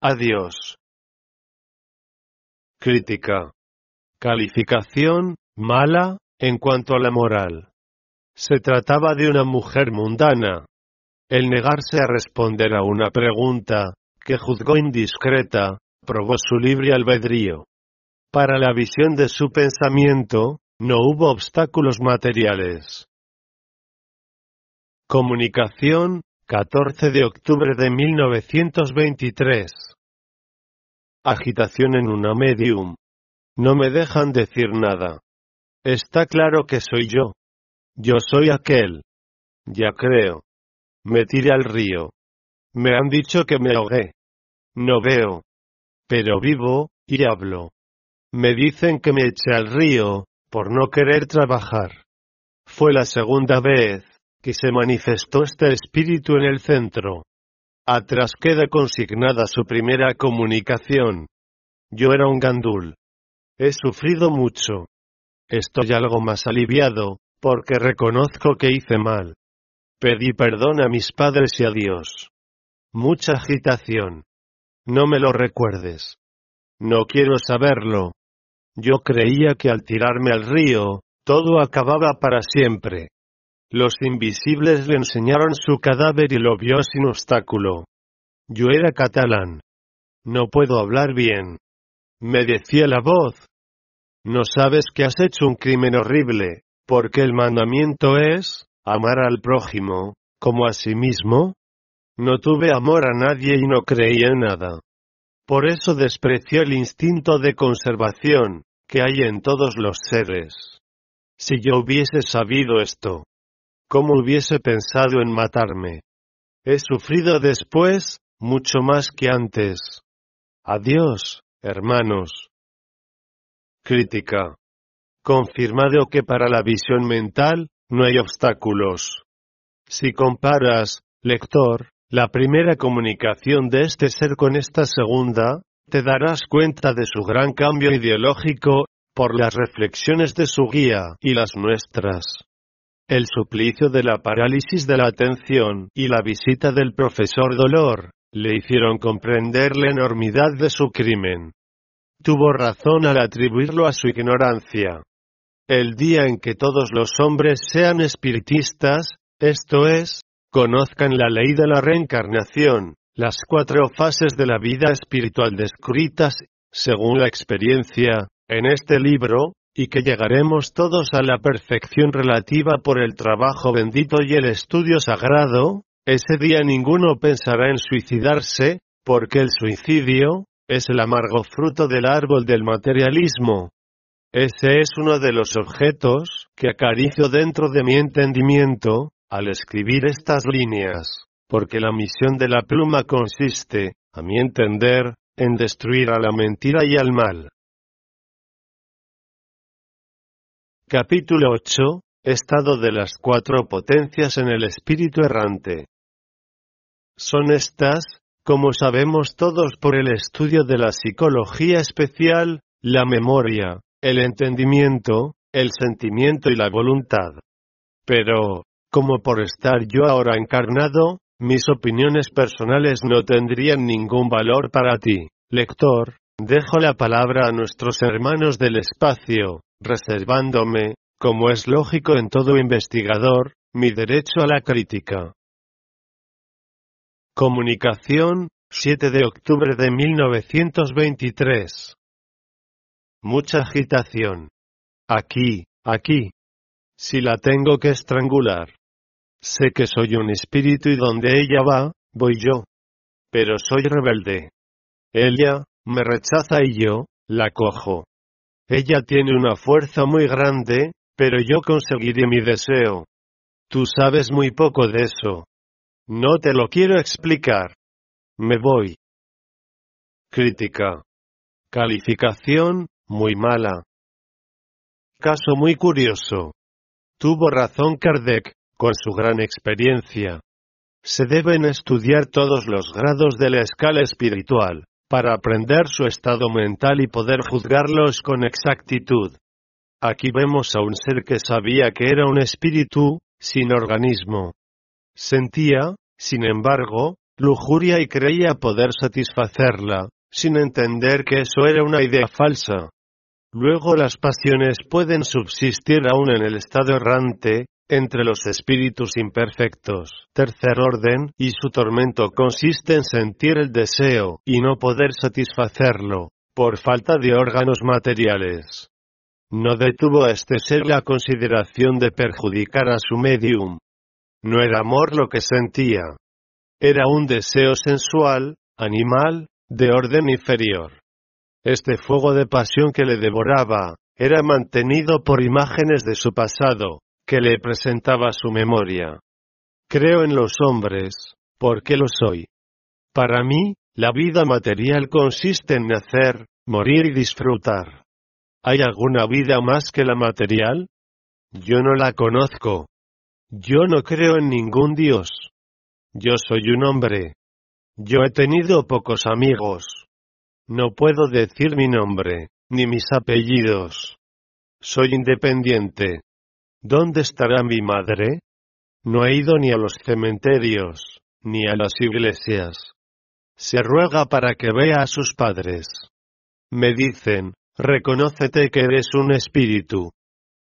Adiós. Crítica. Calificación, mala, en cuanto a la moral. Se trataba de una mujer mundana. El negarse a responder a una pregunta, que juzgó indiscreta, probó su libre albedrío. Para la visión de su pensamiento, no hubo obstáculos materiales. Comunicación, 14 de octubre de 1923. Agitación en una medium. No me dejan decir nada. Está claro que soy yo. Yo soy aquel. Ya creo. Me tiré al río. Me han dicho que me ahogué. No veo. Pero vivo, y hablo. Me dicen que me eché al río, por no querer trabajar. Fue la segunda vez que se manifestó este espíritu en el centro. Atrás queda consignada su primera comunicación. Yo era un gandul. He sufrido mucho. Estoy algo más aliviado, porque reconozco que hice mal. Pedí perdón a mis padres y a Dios. Mucha agitación. No me lo recuerdes. No quiero saberlo. Yo creía que al tirarme al río, todo acababa para siempre. Los invisibles le enseñaron su cadáver y lo vio sin obstáculo. Yo era catalán. No puedo hablar bien. Me decía la voz. No sabes que has hecho un crimen horrible, porque el mandamiento es, amar al prójimo, como a sí mismo. No tuve amor a nadie y no creía en nada. Por eso despreció el instinto de conservación, que hay en todos los seres. Si yo hubiese sabido esto, ¿cómo hubiese pensado en matarme? He sufrido después, mucho más que antes. Adiós, hermanos. Crítica. Confirmado que para la visión mental, no hay obstáculos. Si comparas, lector, la primera comunicación de este ser con esta segunda, te darás cuenta de su gran cambio ideológico, por las reflexiones de su guía y las nuestras. El suplicio de la parálisis de la atención y la visita del profesor Dolor, le hicieron comprender la enormidad de su crimen. Tuvo razón al atribuirlo a su ignorancia. El día en que todos los hombres sean espiritistas, esto es, conozcan la ley de la reencarnación, las cuatro fases de la vida espiritual descritas, según la experiencia, en este libro, y que llegaremos todos a la perfección relativa por el trabajo bendito y el estudio sagrado, ese día ninguno pensará en suicidarse, porque el suicidio, es el amargo fruto del árbol del materialismo. Ese es uno de los objetos que acaricio dentro de mi entendimiento, al escribir estas líneas porque la misión de la pluma consiste, a mi entender, en destruir a la mentira y al mal. Capítulo 8. Estado de las cuatro potencias en el espíritu errante. Son estas, como sabemos todos por el estudio de la psicología especial, la memoria, el entendimiento, el sentimiento y la voluntad. Pero, como por estar yo ahora encarnado, mis opiniones personales no tendrían ningún valor para ti, lector. Dejo la palabra a nuestros hermanos del espacio, reservándome, como es lógico en todo investigador, mi derecho a la crítica. Comunicación, 7 de octubre de 1923. Mucha agitación. Aquí, aquí. Si la tengo que estrangular. Sé que soy un espíritu y donde ella va, voy yo. Pero soy rebelde. Ella, me rechaza y yo, la cojo. Ella tiene una fuerza muy grande, pero yo conseguiré mi deseo. Tú sabes muy poco de eso. No te lo quiero explicar. Me voy. Crítica. Calificación, muy mala. Caso muy curioso. Tuvo razón Kardec, con su gran experiencia. Se deben estudiar todos los grados de la escala espiritual, para aprender su estado mental y poder juzgarlos con exactitud. Aquí vemos a un ser que sabía que era un espíritu, sin organismo. Sentía, sin embargo, lujuria y creía poder satisfacerla, sin entender que eso era una idea falsa. Luego las pasiones pueden subsistir aún en el estado errante, entre los espíritus imperfectos, tercer orden, y su tormento consiste en sentir el deseo y no poder satisfacerlo, por falta de órganos materiales. No detuvo a este ser la consideración de perjudicar a su medium. No era amor lo que sentía. Era un deseo sensual, animal, de orden inferior. Este fuego de pasión que le devoraba, era mantenido por imágenes de su pasado, que le presentaba su memoria. Creo en los hombres, porque lo soy. Para mí, la vida material consiste en nacer, morir y disfrutar. ¿Hay alguna vida más que la material? Yo no la conozco. Yo no creo en ningún Dios. Yo soy un hombre. Yo he tenido pocos amigos. No puedo decir mi nombre, ni mis apellidos. Soy independiente. ¿Dónde estará mi madre? No he ido ni a los cementerios, ni a las iglesias. Se ruega para que vea a sus padres. Me dicen, reconócete que eres un espíritu.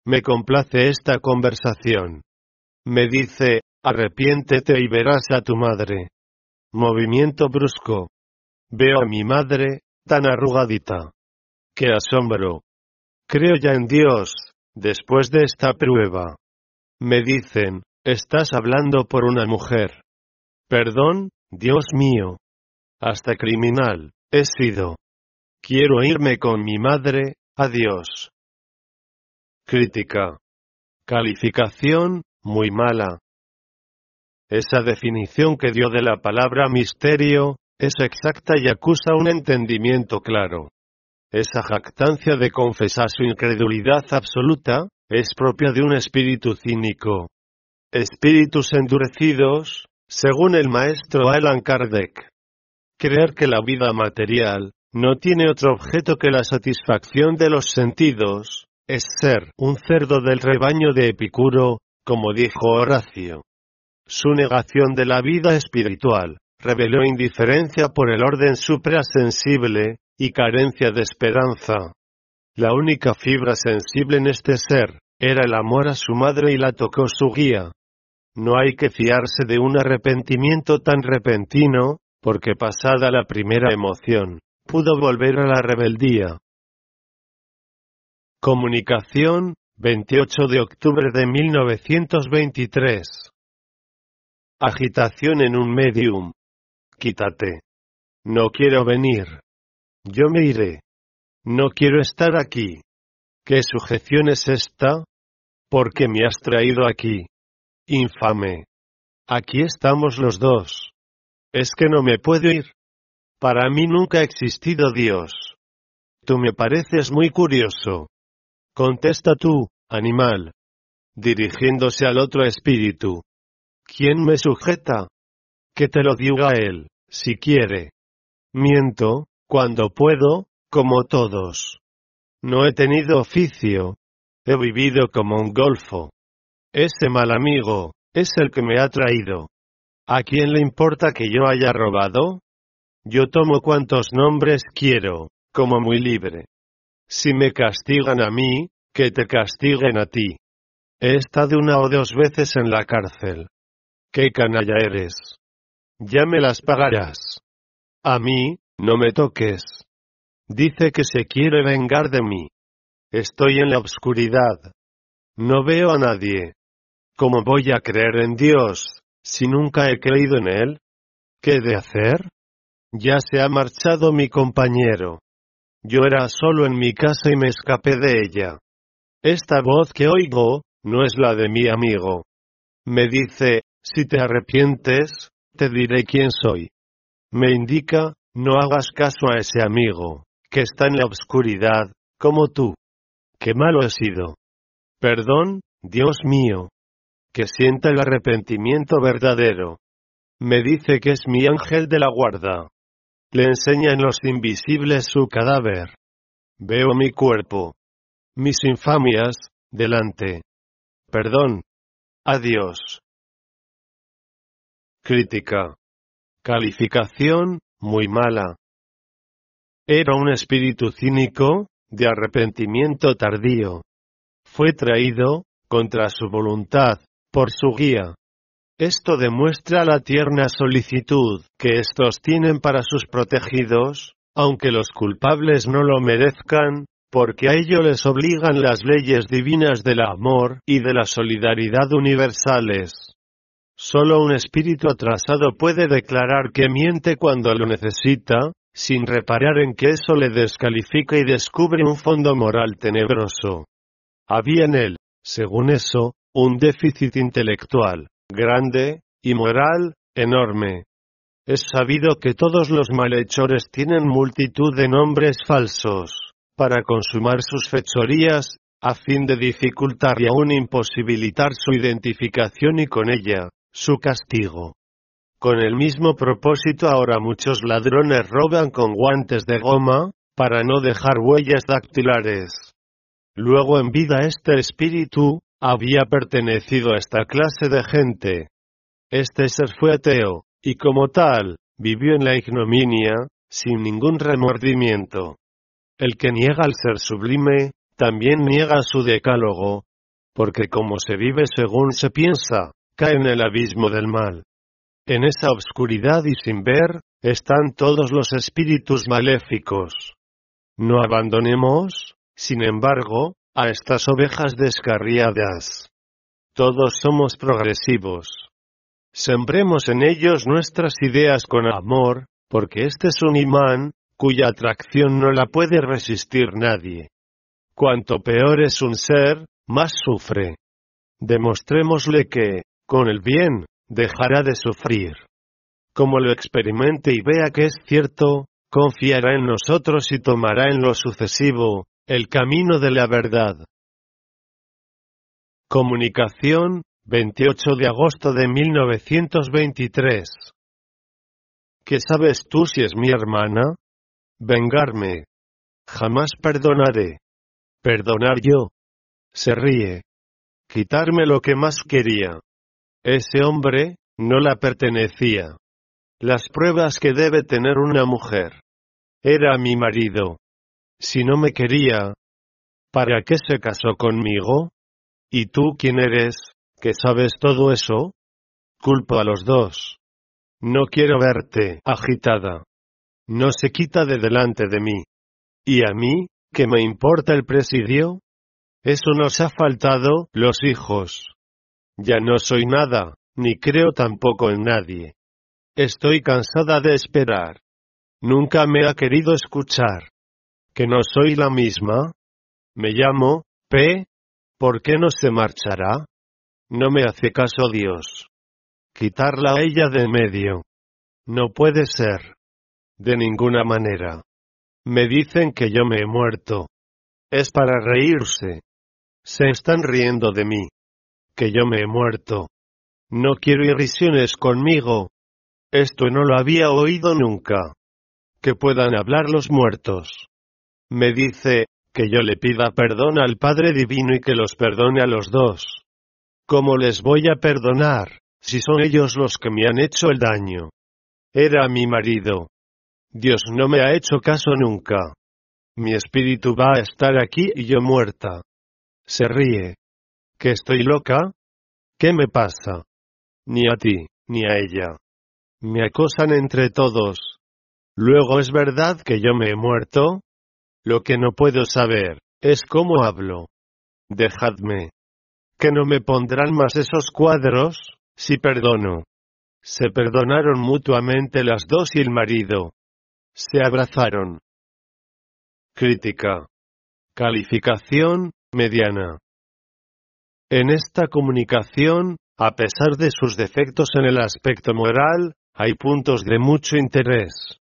Me complace esta conversación. Me dice, arrepiéntete y verás a tu madre. Movimiento brusco. Veo a mi madre, tan arrugadita. ¡Qué asombro! Creo ya en Dios, Después de esta prueba, me dicen, estás hablando por una mujer. Perdón, Dios mío. Hasta criminal, he sido. Quiero irme con mi madre, adiós. Crítica. Calificación, muy mala. Esa definición que dio de la palabra misterio, es exacta y acusa un entendimiento claro. Esa jactancia de confesar su incredulidad absoluta, es propia de un espíritu cínico. Espíritus endurecidos, según el maestro Alan Kardec. Creer que la vida material no tiene otro objeto que la satisfacción de los sentidos, es ser un cerdo del rebaño de Epicuro, como dijo Horacio. Su negación de la vida espiritual reveló indiferencia por el orden suprasensible, y carencia de esperanza. La única fibra sensible en este ser, era el amor a su madre y la tocó su guía. No hay que fiarse de un arrepentimiento tan repentino, porque pasada la primera emoción, pudo volver a la rebeldía. Comunicación, 28 de octubre de 1923. Agitación en un medium. Quítate. No quiero venir. Yo me iré. No quiero estar aquí. ¿Qué sujeción es esta? ¿Por qué me has traído aquí? Infame. Aquí estamos los dos. Es que no me puedo ir. Para mí nunca ha existido Dios. Tú me pareces muy curioso. Contesta tú, animal. Dirigiéndose al otro espíritu. ¿Quién me sujeta? Que te lo diga él, si quiere. Miento, cuando puedo, como todos. No he tenido oficio. He vivido como un golfo. Ese mal amigo, es el que me ha traído. ¿A quién le importa que yo haya robado? Yo tomo cuantos nombres quiero, como muy libre. Si me castigan a mí, que te castiguen a ti. He estado una o dos veces en la cárcel. ¡Qué canalla eres! Ya me las pagarás. A mí, no me toques. Dice que se quiere vengar de mí. Estoy en la oscuridad. No veo a nadie. ¿Cómo voy a creer en Dios, si nunca he creído en Él? ¿Qué de hacer? Ya se ha marchado mi compañero. Yo era solo en mi casa y me escapé de ella. Esta voz que oigo, no es la de mi amigo. Me dice, si te arrepientes, te diré quién soy. Me indica, no hagas caso a ese amigo, que está en la oscuridad, como tú. Qué malo he sido. Perdón, Dios mío. Que sienta el arrepentimiento verdadero. Me dice que es mi ángel de la guarda. Le enseña en los invisibles su cadáver. Veo mi cuerpo. Mis infamias, delante. Perdón. Adiós. Crítica. Calificación, muy mala. Era un espíritu cínico, de arrepentimiento tardío. Fue traído, contra su voluntad, por su guía. Esto demuestra la tierna solicitud que estos tienen para sus protegidos, aunque los culpables no lo merezcan, porque a ello les obligan las leyes divinas del amor y de la solidaridad universales. Solo un espíritu atrasado puede declarar que miente cuando lo necesita, sin reparar en que eso le descalifica y descubre un fondo moral tenebroso. Había en él, según eso, un déficit intelectual, grande, y moral, enorme. Es sabido que todos los malhechores tienen multitud de nombres falsos, para consumar sus fechorías, a fin de dificultar y aún imposibilitar su identificación y con ella, su castigo. Con el mismo propósito ahora muchos ladrones roban con guantes de goma, para no dejar huellas dactilares. Luego en vida este espíritu, había pertenecido a esta clase de gente. Este ser fue ateo, y como tal, vivió en la ignominia, sin ningún remordimiento. El que niega al ser sublime, también niega su decálogo, porque como se vive según se piensa, cae en el abismo del mal. En esa obscuridad y sin ver, están todos los espíritus maléficos. No abandonemos, sin embargo, a estas ovejas descarriadas. Todos somos progresivos. Sembremos en ellos nuestras ideas con amor, porque este es un imán, cuya atracción no la puede resistir nadie. Cuanto peor es un ser, más sufre. Demostrémosle que, con el bien, dejará de sufrir. Como lo experimente y vea que es cierto, confiará en nosotros y tomará en lo sucesivo, el camino de la verdad. Comunicación, 28 de agosto de 1923. ¿Qué sabes tú si es mi hermana? Vengarme. Jamás perdonaré. Perdonar yo. Se ríe. Quitarme lo que más quería. Ese hombre, no la pertenecía. Las pruebas que debe tener una mujer. Era mi marido. Si no me quería, ¿para qué se casó conmigo? ¿Y tú quién eres, que sabes todo eso? Culpo a los dos. No quiero verte agitada. No se quita de delante de mí. ¿Y a mí, qué me importa el presidio? Eso nos ha faltado, los hijos. Ya no soy nada, ni creo tampoco en nadie. Estoy cansada de esperar. Nunca me ha querido escuchar. ¿Que no soy la misma? Me llamo, P. ¿Por qué no se marchará? No me hace caso Dios. Quitarla a ella de medio. No puede ser. De ninguna manera. Me dicen que yo me he muerto. Es para reírse. Se están riendo de mí que yo me he muerto. No quiero irrisiones conmigo. Esto no lo había oído nunca. Que puedan hablar los muertos. Me dice, que yo le pida perdón al Padre Divino y que los perdone a los dos. ¿Cómo les voy a perdonar, si son ellos los que me han hecho el daño? Era mi marido. Dios no me ha hecho caso nunca. Mi espíritu va a estar aquí y yo muerta. Se ríe. ¿Que estoy loca? ¿Qué me pasa? Ni a ti, ni a ella. Me acosan entre todos. Luego es verdad que yo me he muerto. Lo que no puedo saber, es cómo hablo. Dejadme. Que no me pondrán más esos cuadros, si perdono. Se perdonaron mutuamente las dos y el marido. Se abrazaron. Crítica. Calificación, mediana. En esta comunicación, a pesar de sus defectos en el aspecto moral, hay puntos de mucho interés.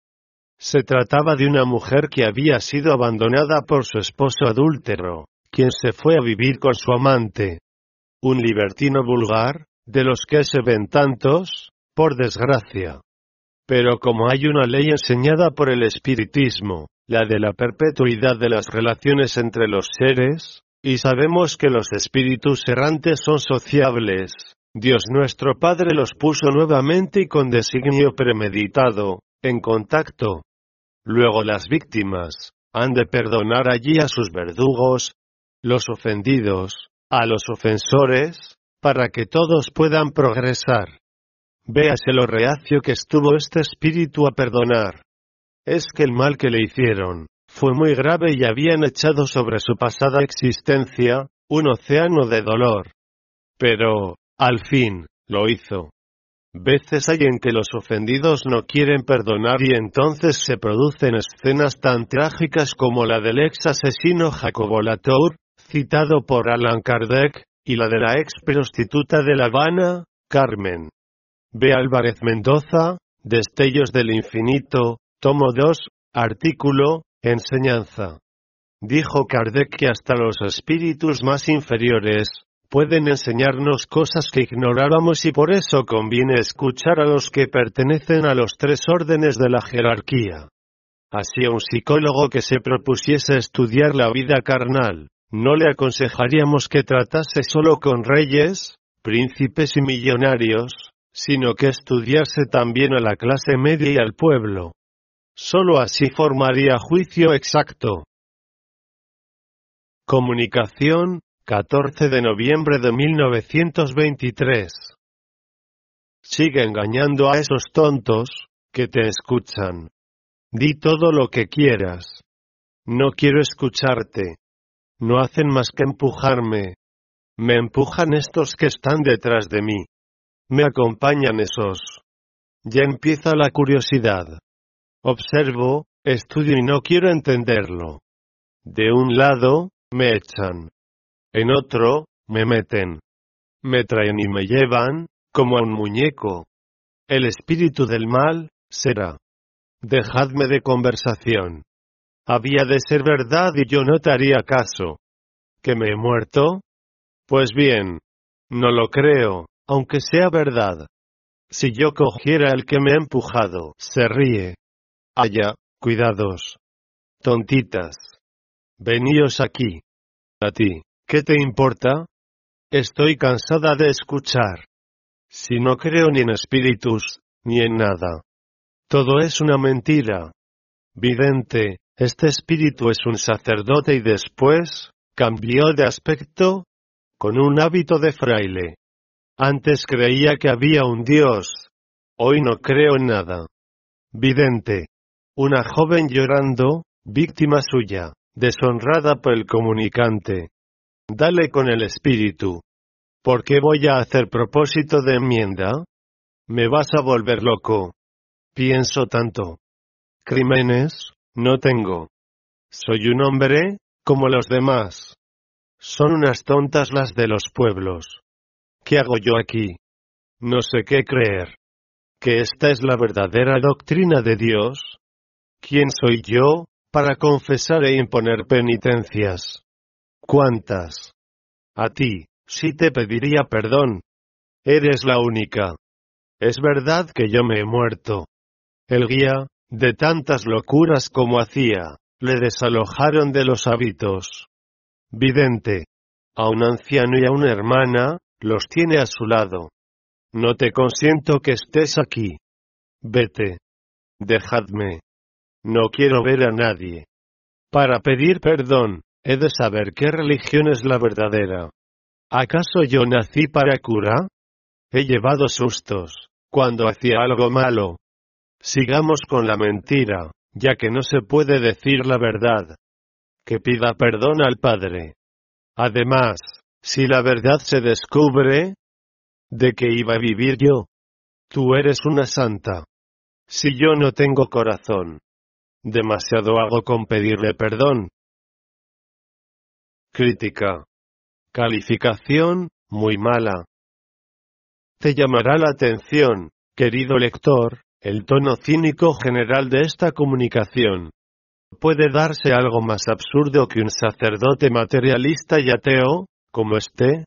Se trataba de una mujer que había sido abandonada por su esposo adúltero, quien se fue a vivir con su amante. Un libertino vulgar, de los que se ven tantos, por desgracia. Pero como hay una ley enseñada por el espiritismo, la de la perpetuidad de las relaciones entre los seres, y sabemos que los espíritus errantes son sociables. Dios nuestro Padre los puso nuevamente y con designio premeditado, en contacto. Luego las víctimas, han de perdonar allí a sus verdugos, los ofendidos, a los ofensores, para que todos puedan progresar. Véase lo reacio que estuvo este espíritu a perdonar. Es que el mal que le hicieron, fue muy grave y habían echado sobre su pasada existencia, un océano de dolor. Pero, al fin, lo hizo. Veces hay en que los ofendidos no quieren perdonar y entonces se producen escenas tan trágicas como la del ex asesino Jacobo Latour, citado por Alan Kardec, y la de la ex prostituta de La Habana, Carmen. B. Álvarez Mendoza, Destellos del Infinito, tomo 2, artículo, enseñanza. Dijo Kardec que hasta los espíritus más inferiores, pueden enseñarnos cosas que ignorábamos y por eso conviene escuchar a los que pertenecen a los tres órdenes de la jerarquía. Así a un psicólogo que se propusiese estudiar la vida carnal, no le aconsejaríamos que tratase solo con reyes, príncipes y millonarios, sino que estudiase también a la clase media y al pueblo. Solo así formaría juicio exacto. Comunicación, 14 de noviembre de 1923. Sigue engañando a esos tontos, que te escuchan. Di todo lo que quieras. No quiero escucharte. No hacen más que empujarme. Me empujan estos que están detrás de mí. Me acompañan esos. Ya empieza la curiosidad. Observo, estudio y no quiero entenderlo. De un lado, me echan. En otro, me meten. Me traen y me llevan, como a un muñeco. El espíritu del mal, será. Dejadme de conversación. Había de ser verdad y yo no te haría caso. ¿Que me he muerto? Pues bien. No lo creo aunque sea verdad. Si yo cogiera el que me ha empujado, se ríe. Allá, cuidados. Tontitas. Veníos aquí. A ti, ¿qué te importa? Estoy cansada de escuchar. Si no creo ni en espíritus, ni en nada. Todo es una mentira. Vidente, este espíritu es un sacerdote y después, cambió de aspecto, con un hábito de fraile. Antes creía que había un Dios. Hoy no creo en nada. Vidente. Una joven llorando, víctima suya, deshonrada por el comunicante. Dale con el espíritu. ¿Por qué voy a hacer propósito de enmienda? Me vas a volver loco. Pienso tanto. Crímenes, no tengo. Soy un hombre, como los demás. Son unas tontas las de los pueblos. ¿Qué hago yo aquí? No sé qué creer. ¿Que esta es la verdadera doctrina de Dios? ¿Quién soy yo, para confesar e imponer penitencias? ¿Cuántas? A ti, sí te pediría perdón. Eres la única. Es verdad que yo me he muerto. El guía, de tantas locuras como hacía, le desalojaron de los hábitos. Vidente. A un anciano y a una hermana, los tiene a su lado. No te consiento que estés aquí. Vete. Dejadme. No quiero ver a nadie. Para pedir perdón, he de saber qué religión es la verdadera. ¿Acaso yo nací para cura? He llevado sustos, cuando hacía algo malo. Sigamos con la mentira, ya que no se puede decir la verdad. Que pida perdón al Padre. Además, si la verdad se descubre, ¿de qué iba a vivir yo? Tú eres una santa. Si yo no tengo corazón, demasiado hago con pedirle perdón. Crítica. Calificación, muy mala. Te llamará la atención, querido lector, el tono cínico general de esta comunicación. ¿Puede darse algo más absurdo que un sacerdote materialista y ateo, como esté.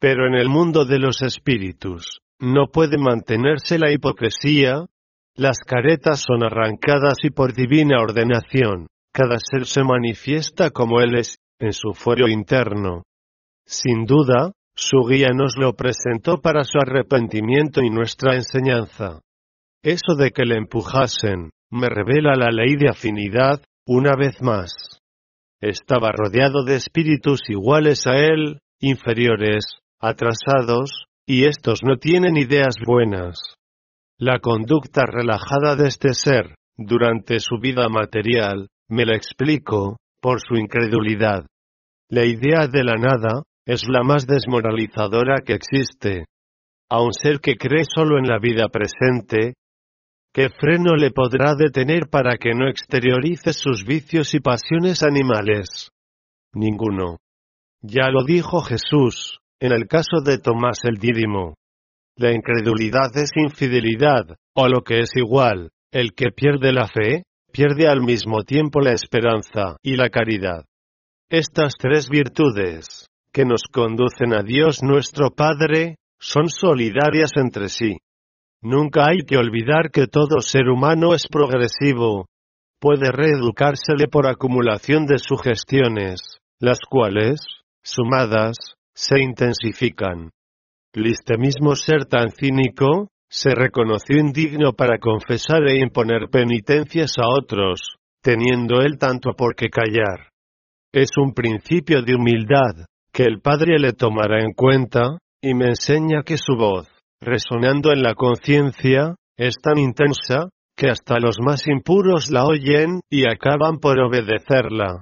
Pero en el mundo de los espíritus, no puede mantenerse la hipocresía, las caretas son arrancadas y por divina ordenación, cada ser se manifiesta como él es, en su fuero interno. Sin duda, su guía nos lo presentó para su arrepentimiento y nuestra enseñanza. Eso de que le empujasen, me revela la ley de afinidad, una vez más. Estaba rodeado de espíritus iguales a él, inferiores, atrasados, y estos no tienen ideas buenas. La conducta relajada de este ser, durante su vida material, me la explico, por su incredulidad. La idea de la nada, es la más desmoralizadora que existe. A un ser que cree solo en la vida presente, ¿qué freno le podrá detener para que no exteriorice sus vicios y pasiones animales? Ninguno. Ya lo dijo Jesús, en el caso de Tomás el Dídimo. La incredulidad es infidelidad, o lo que es igual, el que pierde la fe, pierde al mismo tiempo la esperanza y la caridad. Estas tres virtudes, que nos conducen a Dios nuestro Padre, son solidarias entre sí. Nunca hay que olvidar que todo ser humano es progresivo. Puede reeducársele por acumulación de sugestiones, las cuales, sumadas, se intensifican. Este mismo ser tan cínico, se reconoció indigno para confesar e imponer penitencias a otros, teniendo él tanto por qué callar. Es un principio de humildad, que el Padre le tomará en cuenta, y me enseña que su voz, resonando en la conciencia, es tan intensa, que hasta los más impuros la oyen, y acaban por obedecerla.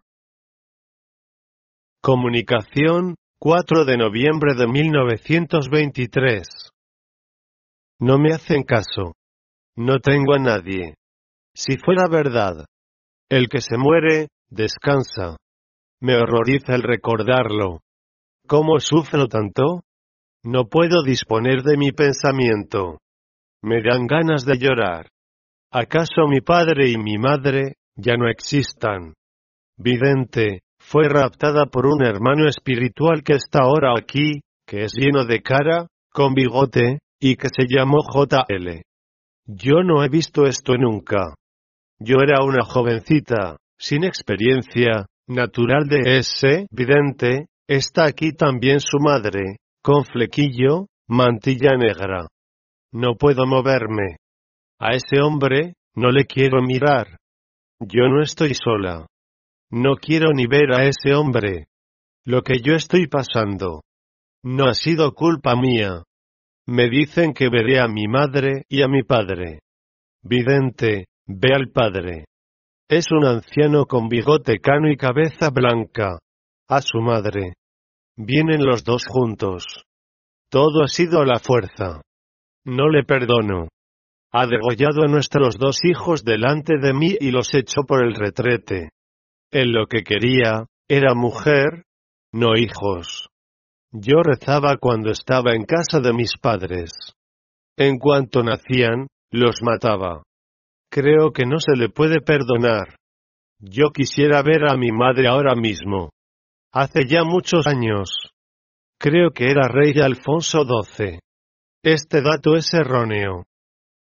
Comunicación, 4 de noviembre de 1923. No me hacen caso. No tengo a nadie. Si fuera verdad. El que se muere, descansa. Me horroriza el recordarlo. ¿Cómo sufro tanto? No puedo disponer de mi pensamiento. Me dan ganas de llorar. ¿Acaso mi padre y mi madre ya no existan? Vidente, fue raptada por un hermano espiritual que está ahora aquí, que es lleno de cara, con bigote, y que se llamó JL. Yo no he visto esto nunca. Yo era una jovencita, sin experiencia, natural de ese vidente, está aquí también su madre, con flequillo, mantilla negra. No puedo moverme. A ese hombre, no le quiero mirar. Yo no estoy sola. No quiero ni ver a ese hombre. Lo que yo estoy pasando. No ha sido culpa mía. Me dicen que veré a mi madre y a mi padre. Vidente, ve al padre. Es un anciano con bigote cano y cabeza blanca. A su madre. Vienen los dos juntos. Todo ha sido a la fuerza. No le perdono. Ha degollado a nuestros dos hijos delante de mí y los echó por el retrete. Él lo que quería, era mujer, no hijos. Yo rezaba cuando estaba en casa de mis padres. En cuanto nacían, los mataba. Creo que no se le puede perdonar. Yo quisiera ver a mi madre ahora mismo. Hace ya muchos años. Creo que era rey Alfonso XII. Este dato es erróneo.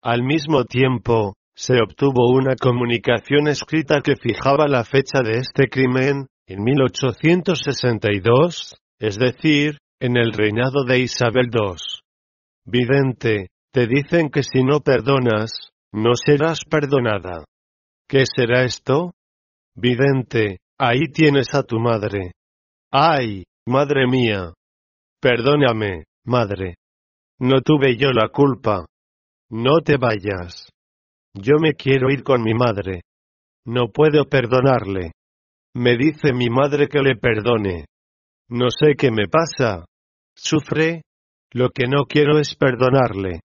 Al mismo tiempo, se obtuvo una comunicación escrita que fijaba la fecha de este crimen, en 1862, es decir, en el reinado de Isabel II. Vidente, te dicen que si no perdonas, no serás perdonada. ¿Qué será esto? Vidente, ahí tienes a tu madre. ¡Ay, madre mía! Perdóname, madre. No tuve yo la culpa. No te vayas. Yo me quiero ir con mi madre. No puedo perdonarle. Me dice mi madre que le perdone. No sé qué me pasa. Sufre. Lo que no quiero es perdonarle.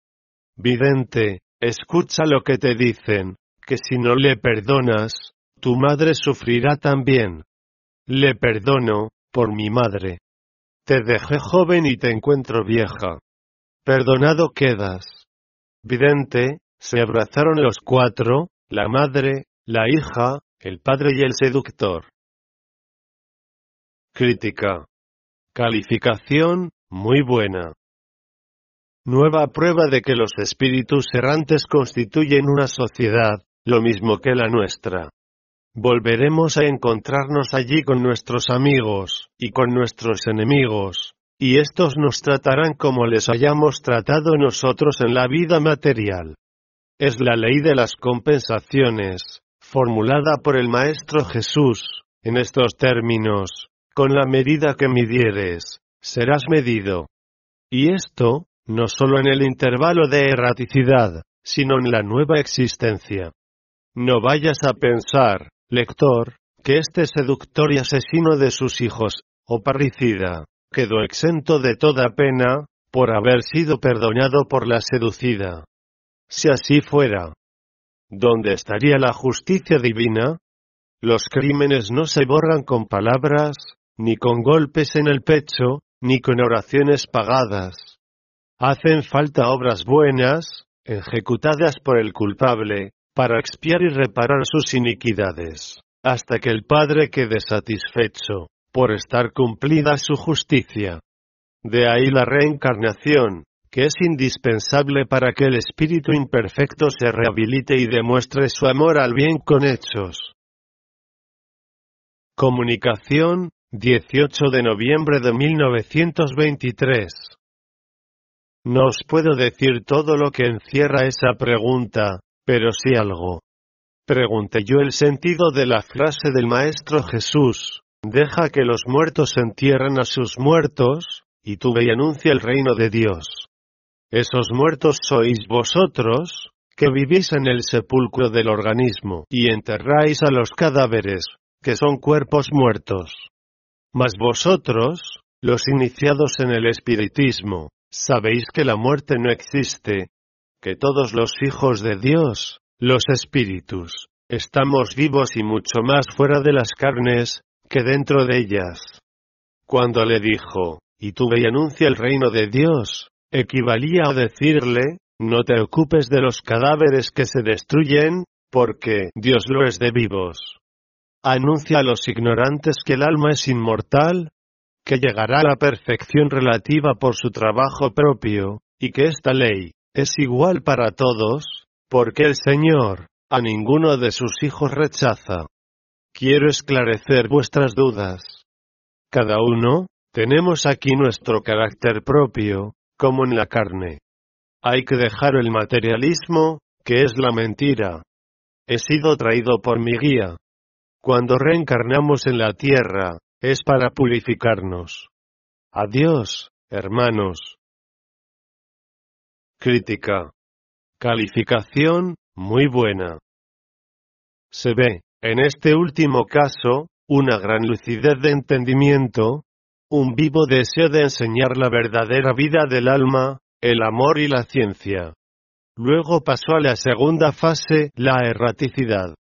Vidente, escucha lo que te dicen, que si no le perdonas, tu madre sufrirá también. Le perdono, por mi madre. Te dejé joven y te encuentro vieja. Perdonado quedas. Vidente, se abrazaron los cuatro, la madre, la hija, el padre y el seductor. Crítica. Calificación, muy buena. Nueva prueba de que los espíritus errantes constituyen una sociedad, lo mismo que la nuestra. Volveremos a encontrarnos allí con nuestros amigos, y con nuestros enemigos, y estos nos tratarán como les hayamos tratado nosotros en la vida material. Es la ley de las compensaciones, formulada por el Maestro Jesús, en estos términos, con la medida que midieres, serás medido. Y esto, no solo en el intervalo de erraticidad, sino en la nueva existencia. No vayas a pensar, lector, que este seductor y asesino de sus hijos, o parricida, quedó exento de toda pena, por haber sido perdonado por la seducida. Si así fuera, ¿dónde estaría la justicia divina? Los crímenes no se borran con palabras, ni con golpes en el pecho, ni con oraciones pagadas. Hacen falta obras buenas, ejecutadas por el culpable, para expiar y reparar sus iniquidades, hasta que el Padre quede satisfecho, por estar cumplida su justicia. De ahí la reencarnación, que es indispensable para que el espíritu imperfecto se rehabilite y demuestre su amor al bien con hechos. Comunicación, 18 de noviembre de 1923. No os puedo decir todo lo que encierra esa pregunta, pero sí algo. Pregunté yo el sentido de la frase del Maestro Jesús, deja que los muertos entierren a sus muertos, y tú ve y anuncia el reino de Dios. Esos muertos sois vosotros, que vivís en el sepulcro del organismo, y enterráis a los cadáveres, que son cuerpos muertos. Mas vosotros, los iniciados en el espiritismo, sabéis que la muerte no existe, que todos los hijos de Dios, los espíritus, estamos vivos y mucho más fuera de las carnes, que dentro de ellas. Cuando le dijo, y tuve y anuncia el reino de Dios, equivalía a decirle, no te ocupes de los cadáveres que se destruyen, porque Dios lo es de vivos. Anuncia a los ignorantes que el alma es inmortal, que llegará a la perfección relativa por su trabajo propio, y que esta ley es igual para todos, porque el Señor a ninguno de sus hijos rechaza. Quiero esclarecer vuestras dudas. Cada uno, tenemos aquí nuestro carácter propio, como en la carne. Hay que dejar el materialismo, que es la mentira. He sido traído por mi guía. Cuando reencarnamos en la tierra, es para purificarnos. Adiós, hermanos. Crítica. Calificación, muy buena. Se ve, en este último caso, una gran lucidez de entendimiento, un vivo deseo de enseñar la verdadera vida del alma, el amor y la ciencia. Luego pasó a la segunda fase, la erraticidad.